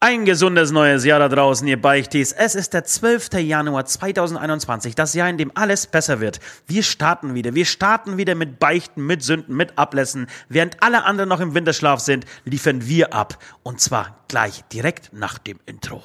Ein gesundes neues Jahr da draußen, ihr Beichtis. Es ist der 12. Januar 2021, das Jahr, in dem alles besser wird. Wir starten wieder. Wir starten wieder mit Beichten, mit Sünden, mit Ablässen. Während alle anderen noch im Winterschlaf sind, liefern wir ab. Und zwar gleich direkt nach dem Intro.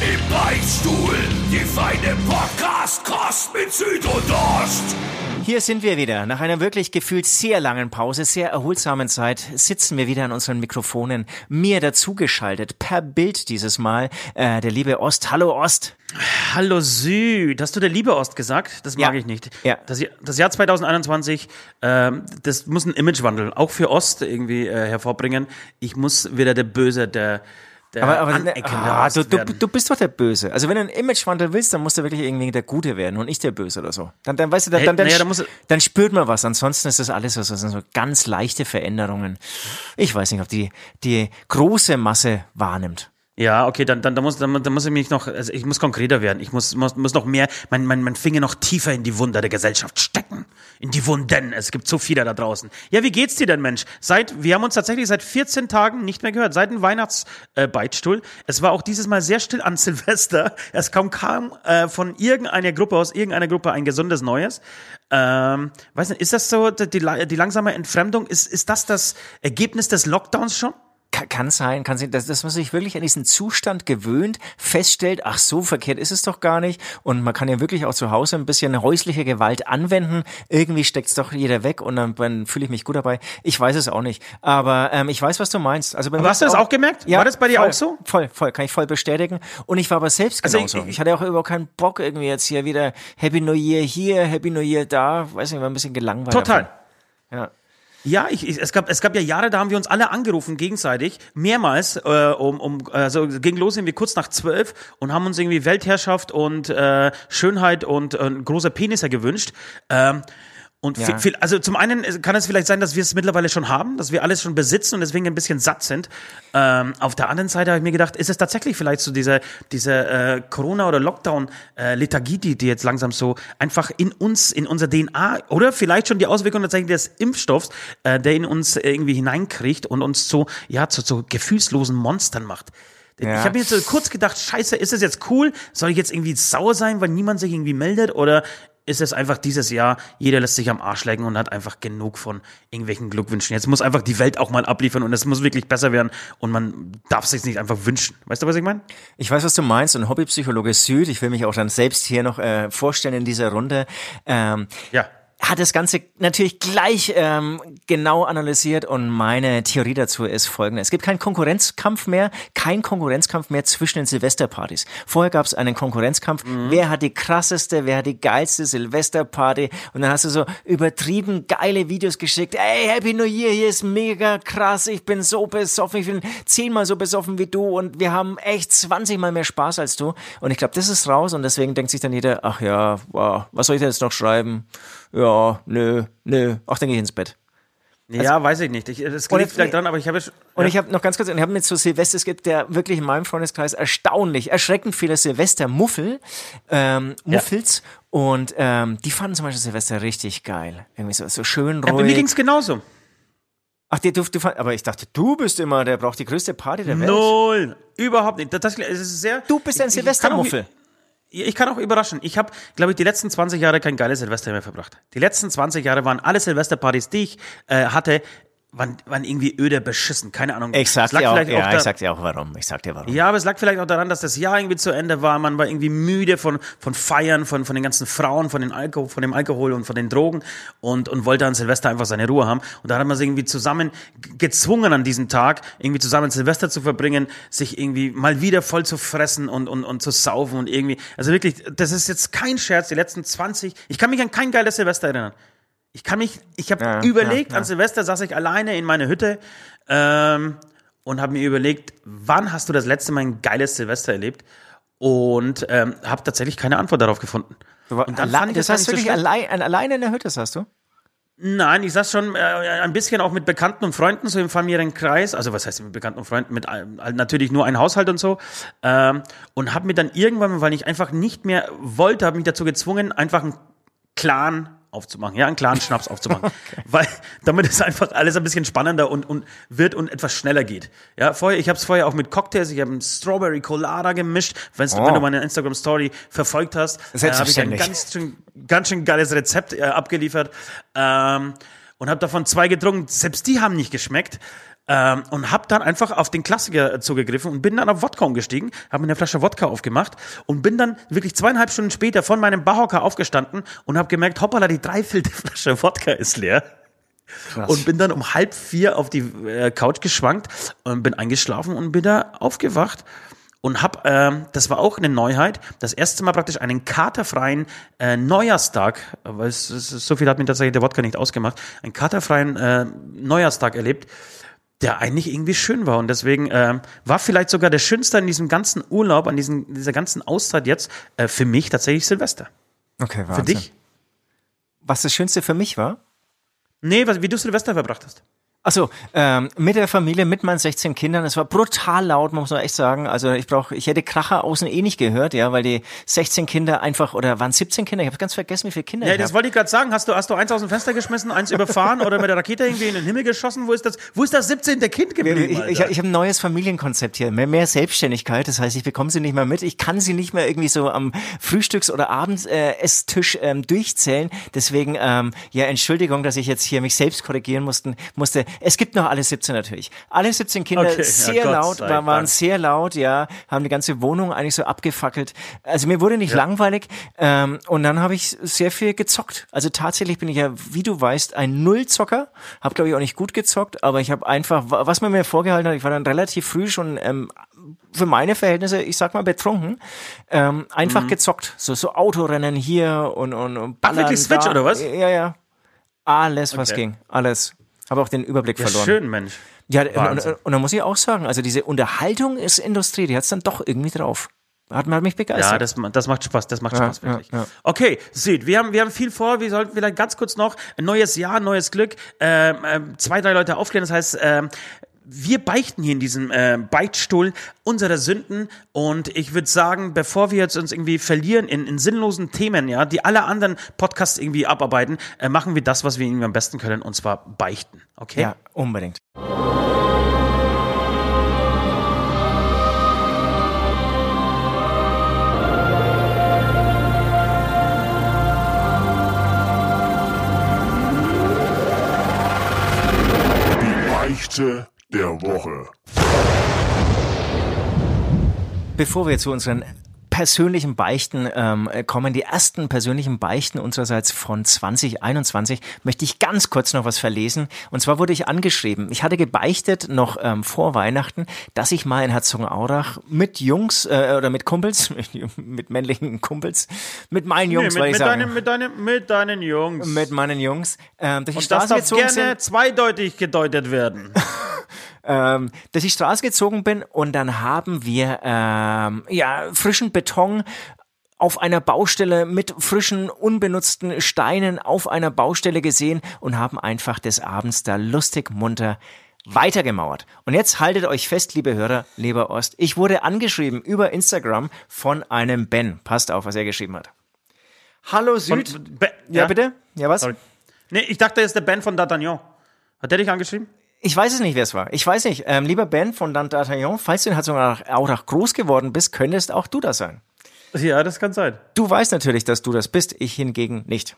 Im Beichtstuhl, die feine Podcast-Kost mit Süd und Ost. Hier sind wir wieder. Nach einer wirklich gefühlt sehr langen Pause, sehr erholsamen Zeit, sitzen wir wieder an unseren Mikrofonen. Mir dazugeschaltet, per Bild dieses Mal, äh, der liebe Ost. Hallo Ost. Hallo Süd. Hast du der liebe Ost gesagt? Das mag Ja. ich nicht. Ja. Das, Jahr- das Jahr 2021, ähm, das muss ein Imagewandel auch für Ost irgendwie äh, hervorbringen. Ich muss wieder der Böse, der, der Aber, aber aneckende ah, du, du, du bist doch der Böse. Also wenn du einen Imagewandel willst, dann musst du wirklich irgendwie der Gute werden und nicht der Böse oder so. Dann, dann weißt du, dann, Hey, dann, dann, naja, da muss- dann spürt man was. Ansonsten ist das alles so, so, so ganz leichte Veränderungen. Ich weiß nicht, ob die die große Masse wahrnimmt. Ja, okay, dann, dann, dann, muss, dann, dann muss ich mich noch, also ich muss konkreter werden. Ich muss, muss, muss noch mehr, mein, mein, mein Finger noch tiefer in die Wunder der Gesellschaft stecken. In die Wunden. Es gibt so viele da draußen. Ja, wie geht's dir denn, Mensch? Seit, wir haben uns tatsächlich seit 14 Tagen nicht mehr gehört. Seit dem Weihnachtsbeitstuhl. Äh, es war auch dieses Mal sehr still an Silvester. Es kam kaum äh, von irgendeiner Gruppe aus irgendeiner Gruppe ein gesundes Neues. Ähm, weiß nicht, ist das so, die, die langsame Entfremdung? Ist, ist das das Ergebnis des Lockdowns schon? Kann, sein, kann sein, dass, dass man sich wirklich an diesen Zustand gewöhnt, feststellt, ach so verkehrt ist es doch gar nicht und man kann ja wirklich auch zu Hause ein bisschen häusliche Gewalt anwenden. Irgendwie steckt's doch jeder weg und dann, dann fühle ich mich gut dabei. Ich weiß es auch nicht, aber ähm, ich weiß, was du meinst. Also hast du das auch gemerkt? Ja, War das bei dir voll, auch so? Voll, voll, kann ich voll bestätigen. Und ich war aber selbst Also genauso. ich- ich, ich- hatte auch überhaupt keinen Bock irgendwie jetzt hier wieder Happy New Year hier, Happy New Year da. Weiß nicht, war ein bisschen gelangweilt. Total. davon. Ja. Ja, ich, ich, es, gab, es gab ja Jahre, da haben wir uns alle angerufen, gegenseitig, mehrmals, äh, um, um, also ging los irgendwie kurz nach zwölf und haben uns irgendwie Weltherrschaft und äh, Schönheit und äh, großer Penis gewünscht. Ähm, und Ja. viel, viel, also zum einen kann es vielleicht sein, dass wir es mittlerweile schon haben, dass wir alles schon besitzen und deswegen ein bisschen satt sind. Ähm, auf der anderen Seite habe ich mir gedacht, ist es tatsächlich vielleicht so diese, diese äh, Corona- oder Lockdown-Lethargie, die, die jetzt langsam so einfach in uns, in unser DNA oder vielleicht schon die Auswirkungen tatsächlich des Impfstoffs, äh, der in uns irgendwie hineinkriegt und uns so, ja, zu so gefühlslosen Monstern macht. Ja. Ich habe mir jetzt so kurz gedacht, scheiße, ist es jetzt cool? Soll ich jetzt irgendwie sauer sein, weil niemand sich irgendwie meldet? Oder ist es einfach dieses Jahr, jeder lässt sich am Arsch lecken und hat einfach genug von irgendwelchen Glückwünschen. Jetzt muss einfach die Welt auch mal abliefern und es muss wirklich besser werden und man darf sich nicht einfach wünschen. Weißt du, was ich meine? Ich weiß, was du meinst und Hobbypsychologe Süd, ich will mich auch dann selbst hier noch äh, vorstellen in dieser Runde, ähm, Ja. Hat das Ganze natürlich gleich ähm, genau analysiert und meine Theorie dazu ist folgende. Es gibt keinen Konkurrenzkampf mehr, kein Konkurrenzkampf mehr zwischen den Silvesterpartys. Vorher gab es einen Konkurrenzkampf, wer hat die krasseste, wer hat die geilste Silvesterparty und dann hast du so übertrieben geile Videos geschickt. Ey, Happy New Year, hier ist mega krass, ich bin so besoffen, ich bin zehnmal so besoffen wie du und wir haben echt 20 mal mehr Spaß als du. Und ich glaube, das ist raus und deswegen denkt sich dann jeder, ach ja, wow, was soll ich denn jetzt noch schreiben? Ja, nö, nö, ach, dann geh ich ins Bett. ja, weiß ich nicht. Ich, das liegt ich- vielleicht dran, aber ich habe schon. Und ja. ich habe noch ganz kurz, und ich habe mit so Silvester, es gibt ja wirklich in meinem Freundeskreis erstaunlich, erschreckend viele Silvester-Muffel, ähm, Muffels. Und ähm, die fanden zum Beispiel Silvester richtig geil. Irgendwie so, so schön ja, bei mir ruhig. ging's genauso. Ach, die, du, du, fand- aber ich dachte, du bist immer, der braucht die größte Party der Welt. Null. Überhaupt nicht. Das, das ist sehr. Du bist ein Silvestermuffel. Ich kann auch überraschen. Ich habe, glaube ich, die letzten 20 Jahre kein geiles Silvester mehr verbracht. Die letzten 20 Jahre waren alle Silvesterpartys, die ich äh, hatte, waren, waren irgendwie öde beschissen. Keine Ahnung. Ich sag dir auch, vielleicht ja, da- ich sag dir auch warum. Ich sag dir warum. ja, aber es lag vielleicht auch daran, dass das Jahr irgendwie zu Ende war. Man war irgendwie müde von, von Feiern, von, von den ganzen Frauen, von, den Alkohol, von dem Alkohol und von den Drogen und, und wollte an Silvester einfach seine Ruhe haben. Und da hat man sich irgendwie zusammen gezwungen an diesem Tag, irgendwie zusammen Silvester zu verbringen, sich irgendwie mal wieder voll zu fressen und, und, und zu saufen und irgendwie. Also wirklich, das ist jetzt kein Scherz, die letzten 20, ich kann mich an kein geiles Silvester erinnern. Ich kann mich, ich habe Ja, überlegt, ja, ja. an Silvester saß ich alleine in meiner Hütte ähm, und habe mir überlegt, wann hast du das letzte Mal ein geiles Silvester erlebt? Und ähm, habe tatsächlich keine Antwort darauf gefunden. Und dann fand ich das das heißt so wirklich schlecht. allein, alleine in der Hütte, sagst du? Nein, ich saß schon äh, ein bisschen auch mit Bekannten und Freunden so im familiären Kreis. Also was heißt mit Bekannten und Freunden? Mit äh, natürlich nur ein Haushalt und so. Ähm, und habe mir dann irgendwann, weil ich einfach nicht mehr wollte, habe mich dazu gezwungen, einfach einen Clan aufzumachen, ja, einen klaren Schnaps aufzumachen, weil damit es einfach alles ein bisschen spannender und, und wird und etwas schneller geht. Ja, vorher, ich habe es vorher auch mit Cocktails, ich habe einen Strawberry Colada gemischt, Wenn's, Oh. wenn du meine Instagram Story verfolgt hast, äh, habe ich ein ganz schön, ganz schön geiles Rezept äh, abgeliefert ähm, und habe davon zwei getrunken. Selbst die haben nicht geschmeckt. Ähm, und habe dann einfach auf den Klassiker zugegriffen und bin dann auf Wodka umgestiegen, habe mir eine Flasche Wodka aufgemacht und bin dann wirklich zweieinhalb Stunden später von meinem Barhocker aufgestanden und habe gemerkt, hoppala, die dreiviertel Flasche Wodka ist leer. Und bin dann um halb vier auf die äh, Couch geschwankt und bin eingeschlafen und bin da aufgewacht und hab, ähm, das war auch eine Neuheit, das erste Mal praktisch einen katerfreien äh, Neujahrstag, weil es, es, so viel hat mir tatsächlich der Wodka nicht ausgemacht, einen katerfreien äh, Neujahrstag erlebt, der eigentlich irgendwie schön war und deswegen ähm, war vielleicht sogar der schönste in diesem ganzen Urlaub, an diesem, dieser ganzen Auszeit jetzt äh, für mich tatsächlich Silvester. Okay, Wahnsinn. Für dich? Was das Schönste für mich war? Nee, was, wie du Silvester verbracht hast. Achso, ähm, mit der Familie, mit meinen 16 Kindern. Es war brutal laut, muss man echt sagen. Also ich brauche, ich hätte Kracher außen eh nicht gehört, ja, weil die 16 Kinder einfach, oder waren 17 Kinder? Ich habe ganz vergessen, wie viele Kinder Ja, ich das hab. wollte ich gerade sagen. Hast du, hast du eins aus dem Fenster geschmissen, eins überfahren oder mit der Rakete irgendwie in den Himmel geschossen? Wo ist das, wo ist das 17. Kind geblieben? Ich, ich, Alter? ich habe ein neues Familienkonzept hier, mehr, mehr Selbstständigkeit. Das heißt, ich bekomme sie nicht mehr mit. Ich kann sie nicht mehr irgendwie so am Frühstücks- oder Abendesstisch äh, Esstisch, ähm, durchzählen. Deswegen, ähm, ja, Entschuldigung, dass ich jetzt hier mich selbst korrigieren mussten, musste. Es gibt noch alle 17 natürlich. Alle 17 Kinder Okay, ja, sehr Gott laut, waren Dank. sehr laut, ja, haben die ganze Wohnung eigentlich so abgefackelt. Also mir wurde nicht langweilig ähm, und dann habe ich sehr viel gezockt. Also tatsächlich bin ich ja, wie du weißt, ein Nullzocker. Habe glaube ich auch nicht gut gezockt, aber ich habe einfach, wa- was man mir vorgehalten hat, ich war dann relativ früh schon ähm, für meine Verhältnisse, ich sag mal betrunken, ähm, einfach gezockt. So so Autorennen hier und und, und Mhm. Ach, wirklich Ballern Switch, da. oder was? Ja, ja. Alles, was Okay. ging, alles. Habe auch den Überblick ja, verloren. schön, Mensch. Ja, und, Wahnsinn. und, und da muss ich auch sagen, also diese Unterhaltung ist Industrie, die hat's dann doch irgendwie drauf. Hat, hat mich begeistert. Ja, das, das macht Spaß, das macht Ja, Spaß, wirklich. ja. Okay, Süd, wir haben, wir haben viel vor, wir sollten vielleicht ganz kurz noch ein neues Jahr, neues Glück, ähm, zwei, drei Leute aufklären, das heißt, ähm, wir beichten hier in diesem äh, Beichtstuhl unsere Sünden und ich würde sagen, bevor wir jetzt uns irgendwie verlieren in, in sinnlosen Themen, ja, die alle anderen Podcasts irgendwie abarbeiten, äh, machen wir das, was wir irgendwie am besten können, und zwar beichten. Okay? ja, unbedingt. Die Beichte der Woche. Bevor wir zu unseren persönlichen Beichten ähm, kommen, die ersten persönlichen Beichten unsererseits von 2021, möchte ich ganz kurz noch was verlesen. Und zwar wurde ich angeschrieben. Ich hatte gebeichtet noch ähm, vor Weihnachten, dass ich mal in Herzogenaurach mit Jungs äh, oder mit Kumpels, mit, mit männlichen Kumpels, mit meinen Nee, Jungs, mit, weil ich mit, sagen, deinen, mit, deinen, mit deinen Jungs. mit meinen Jungs ähm, durch die und das Straße darf gezogen gerne sind. zweideutig gedeutet werden. ähm, durch die Straße gezogen bin und dann haben wir ähm, ja frischen Beton auf einer Baustelle mit frischen, unbenutzten Steinen auf einer Baustelle gesehen und haben einfach des Abends da lustig munter weitergemauert. Und jetzt haltet euch fest, liebe Hörer, lieber Ost. Ich wurde angeschrieben über Instagram von einem Ben. Passt auf, was er geschrieben hat. Hallo Süd. Und- Be- ja, bitte? Ja, was? Sorry. Nee, ich dachte, er ist der Ben von D'Artagnan. Hat der dich angeschrieben? Ich weiß es nicht, wer es war. Ich weiß nicht. Ähm, lieber Ben von D'Artagnan, falls du in Herzogenaurach groß geworden bist, könntest auch du das sein. Ja, das kann sein. Du weißt natürlich, dass du das bist, ich hingegen nicht.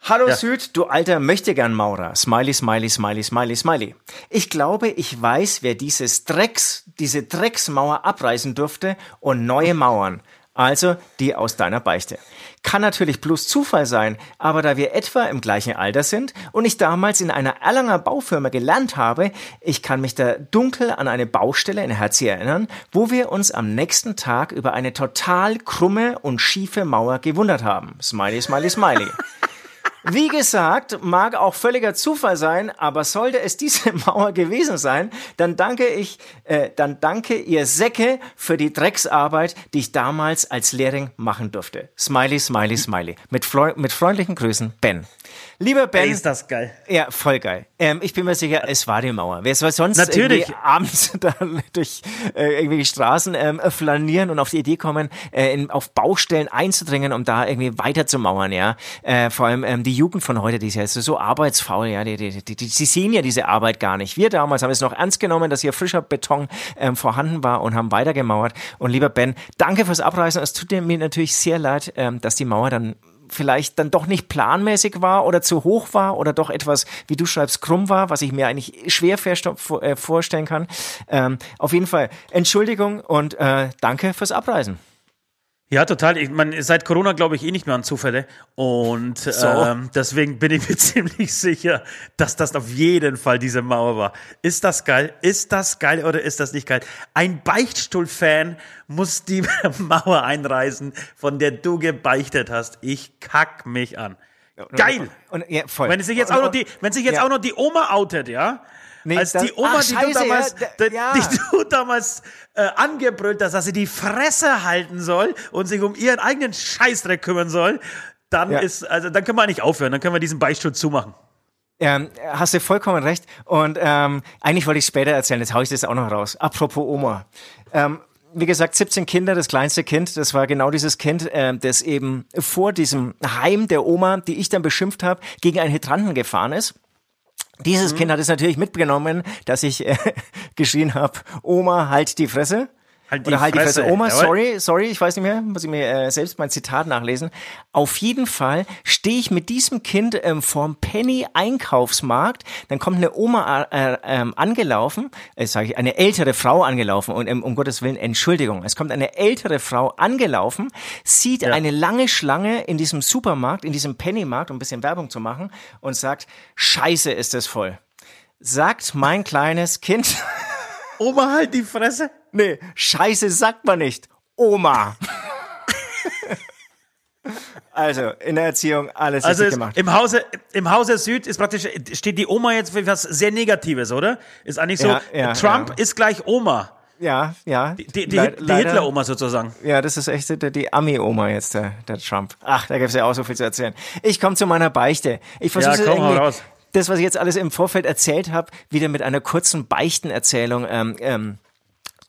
Hallo Ja. Süd, du alter Möchtegern-Maurer. Smiley, smiley, smiley, smiley, smiley. Ich glaube, ich weiß, wer dieses Drecks, diese Drecksmauer abreißen durfte und neue Mauern. Also die aus deiner Beichte. Kann natürlich bloß Zufall sein, aber da wir etwa im gleichen Alter sind und ich damals in einer Erlanger Baufirma gelernt habe, ich kann mich da dunkel an eine Baustelle in Herzi erinnern, wo wir uns am nächsten Tag über eine total krumme und schiefe Mauer gewundert haben. Smiley, smiley, smiley. Wie gesagt, mag auch völliger Zufall sein, aber sollte es diese Mauer gewesen sein, dann danke ich, äh, dann danke ihr Säcke für die Drecksarbeit, die ich damals als Lehrling machen durfte. Smiley, smiley, smiley. Mit, mit freundlichen Grüßen, Ben. Lieber Ben. Ey, ist das geil. Ja, voll geil. Ähm, ich bin mir sicher, es war die Mauer. Wer soll sonst Natürlich. abends da durch äh, irgendwie die Straßen ähm, flanieren und auf die Idee kommen, äh, in, auf Baustellen einzudringen, um da irgendwie weiter zu mauern, ja. Äh, vor allem ähm, die Jugend von heute, die ist ja so arbeitsfaul, ja. Die, die, die, die, sehen ja diese Arbeit gar nicht. Wir damals haben es noch ernst genommen, dass hier frischer Beton ähm, vorhanden war und haben weitergemauert. Und lieber Ben, danke fürs Abreißen. Es tut mir natürlich sehr leid, ähm, dass die Mauer dann vielleicht dann doch nicht planmäßig war oder zu hoch war oder doch etwas, wie du schreibst, krumm war, was ich mir eigentlich schwer äh, vorstellen kann. Ähm, auf jeden Fall Entschuldigung und äh, danke fürs Abreisen. Ja, total. Ich meine, seit Corona glaube ich eh nicht mehr an Zufälle. Und so. ähm, deswegen bin ich mir ziemlich sicher, dass das auf jeden Fall diese Mauer war. Ist das geil? Ist das geil oder ist das nicht geil? Ein Beichtstuhl-Fan muss die Mauer einreißen, von der du gebeichtet hast. Ich kack mich an. Geil! Und, und, ja, voll. Wenn sich jetzt auch noch die, wenn sich jetzt ja. auch noch die Oma outet, ja? Nee, als die Oma, ach, die, Scheiße, du damals, ja, ja. die du damals äh, angebrüllt hast, dass sie die Fresse halten soll und sich um ihren eigenen Scheißdreck kümmern soll, dann ja. ist, also dann können wir nicht aufhören, dann können wir diesen Beichtstuhl zumachen. Ähm, hast du vollkommen recht. Und ähm, eigentlich wollte ich später erzählen, jetzt haue ich das auch noch raus. Apropos Oma. Ähm, wie gesagt, 17 Kinder, das kleinste Kind, das war genau dieses Kind, äh, das eben vor diesem Heim der Oma, die ich dann beschimpft habe, gegen einen Hydranten gefahren ist. Dieses mhm. Kind hat es natürlich mitgenommen, dass ich äh, geschrien habe, Oma, halt die Fresse. Halt die Oder halt Fresse. die Fresse. Oma, sorry, sorry, ich weiß nicht mehr, muss ich mir äh, selbst mein Zitat nachlesen. Auf jeden Fall stehe ich mit diesem Kind ähm, vorm Penny-Einkaufsmarkt, dann kommt eine Oma äh, äh, angelaufen, äh, sage ich, eine ältere Frau angelaufen und ähm, um Gottes Willen, Entschuldigung, es kommt eine ältere Frau angelaufen, sieht ja. eine lange Schlange in diesem Supermarkt, in diesem Penny-Markt, um ein bisschen Werbung zu machen und sagt, scheiße ist es voll. Sagt mein kleines Kind... Oma, halt die Fresse. Nee, Scheiße sagt man nicht. Oma. Also in der Erziehung alles also richtig gemacht. Im Hause, im Hause Süd ist praktisch steht die Oma jetzt für was sehr Negatives, oder? Ist eigentlich so. Ja, ja, Trump ja. ist gleich Oma. Ja, ja. Die, die, die, die Hitler-Oma sozusagen. Ja, das ist echt die, Ami-Oma jetzt, der, der Trump. Ach, da gibt's ja auch so viel zu erzählen. Ich komme zu meiner Beichte. Ich versuche ja, komm, irgendwie, raus. das, was ich jetzt alles im Vorfeld erzählt habe, wieder mit einer kurzen Beichtenerzählung ähm, ähm,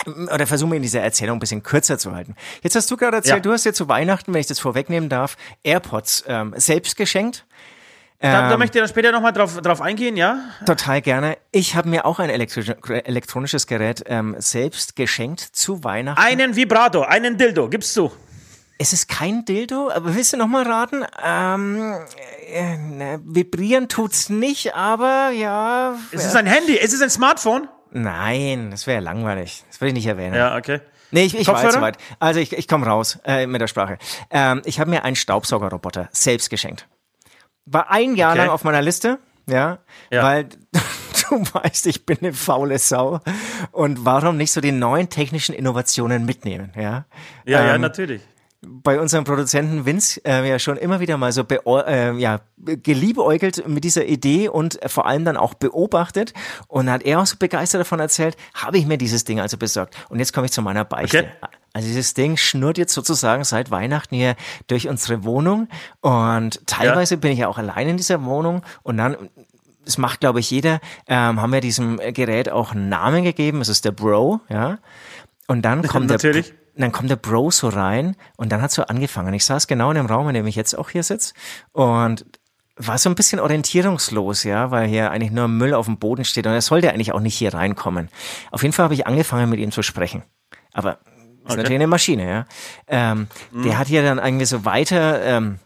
oder versuchen wir in dieser Erzählung ein bisschen kürzer zu halten. Jetzt hast du gerade erzählt, ja. du hast dir zu Weihnachten, wenn ich das vorwegnehmen darf, AirPods ähm, selbst geschenkt. Da, da ähm, möchte ich dann später nochmal drauf, drauf eingehen, ja? Total gerne. Ich habe mir auch ein elektronisches Gerät ähm, selbst geschenkt zu Weihnachten. Einen Vibrato, einen Dildo, gibst du? Es ist kein Dildo, aber willst du nochmal raten? Ähm, äh, ne, vibrieren tut's nicht, aber ja. Es ist ein Handy, es ist ein Smartphone. Nein, das wäre langweilig. Das will ich nicht erwähnen. Ja, okay. Nee, ich, ich war jetzt soweit. Also ich, ich komme raus äh, mit der Sprache. Ähm, ich habe mir einen Staubsaugerroboter selbst geschenkt. War ein Jahr okay. lang auf meiner Liste, ja, ja. weil du weißt, ich bin eine faule Sau. Und warum nicht so die neuen technischen Innovationen mitnehmen, ja? Ja, ähm, ja, natürlich bei unserem Produzenten Vince äh, ja schon immer wieder mal so äh, ja, geliebäugelt mit dieser Idee und vor allem dann auch beobachtet. Und hat er auch so begeistert davon erzählt, habe ich mir dieses Ding also besorgt. Und jetzt komme ich zu meiner Beichte. Okay. Also dieses Ding schnurrt jetzt sozusagen seit Weihnachten hier durch unsere Wohnung. Und teilweise ja. bin ich ja auch allein in dieser Wohnung. Und dann das macht, glaube ich, jeder, ähm, haben wir diesem Gerät auch einen Namen gegeben. Es ist der Bro, ja. Und dann kommt Natürlich. der und dann kommt der Bro so rein und dann hat so angefangen. Ich saß genau in dem Raum, in dem ich jetzt auch hier sitze und war so ein bisschen orientierungslos, ja, weil hier eigentlich nur Müll auf dem Boden steht und er sollte eigentlich auch nicht hier reinkommen. Auf jeden Fall habe ich angefangen, mit ihm zu sprechen. Aber ist okay. natürlich eine Maschine, ja. Ähm, mhm. Der hat hier dann irgendwie so weiter ähm,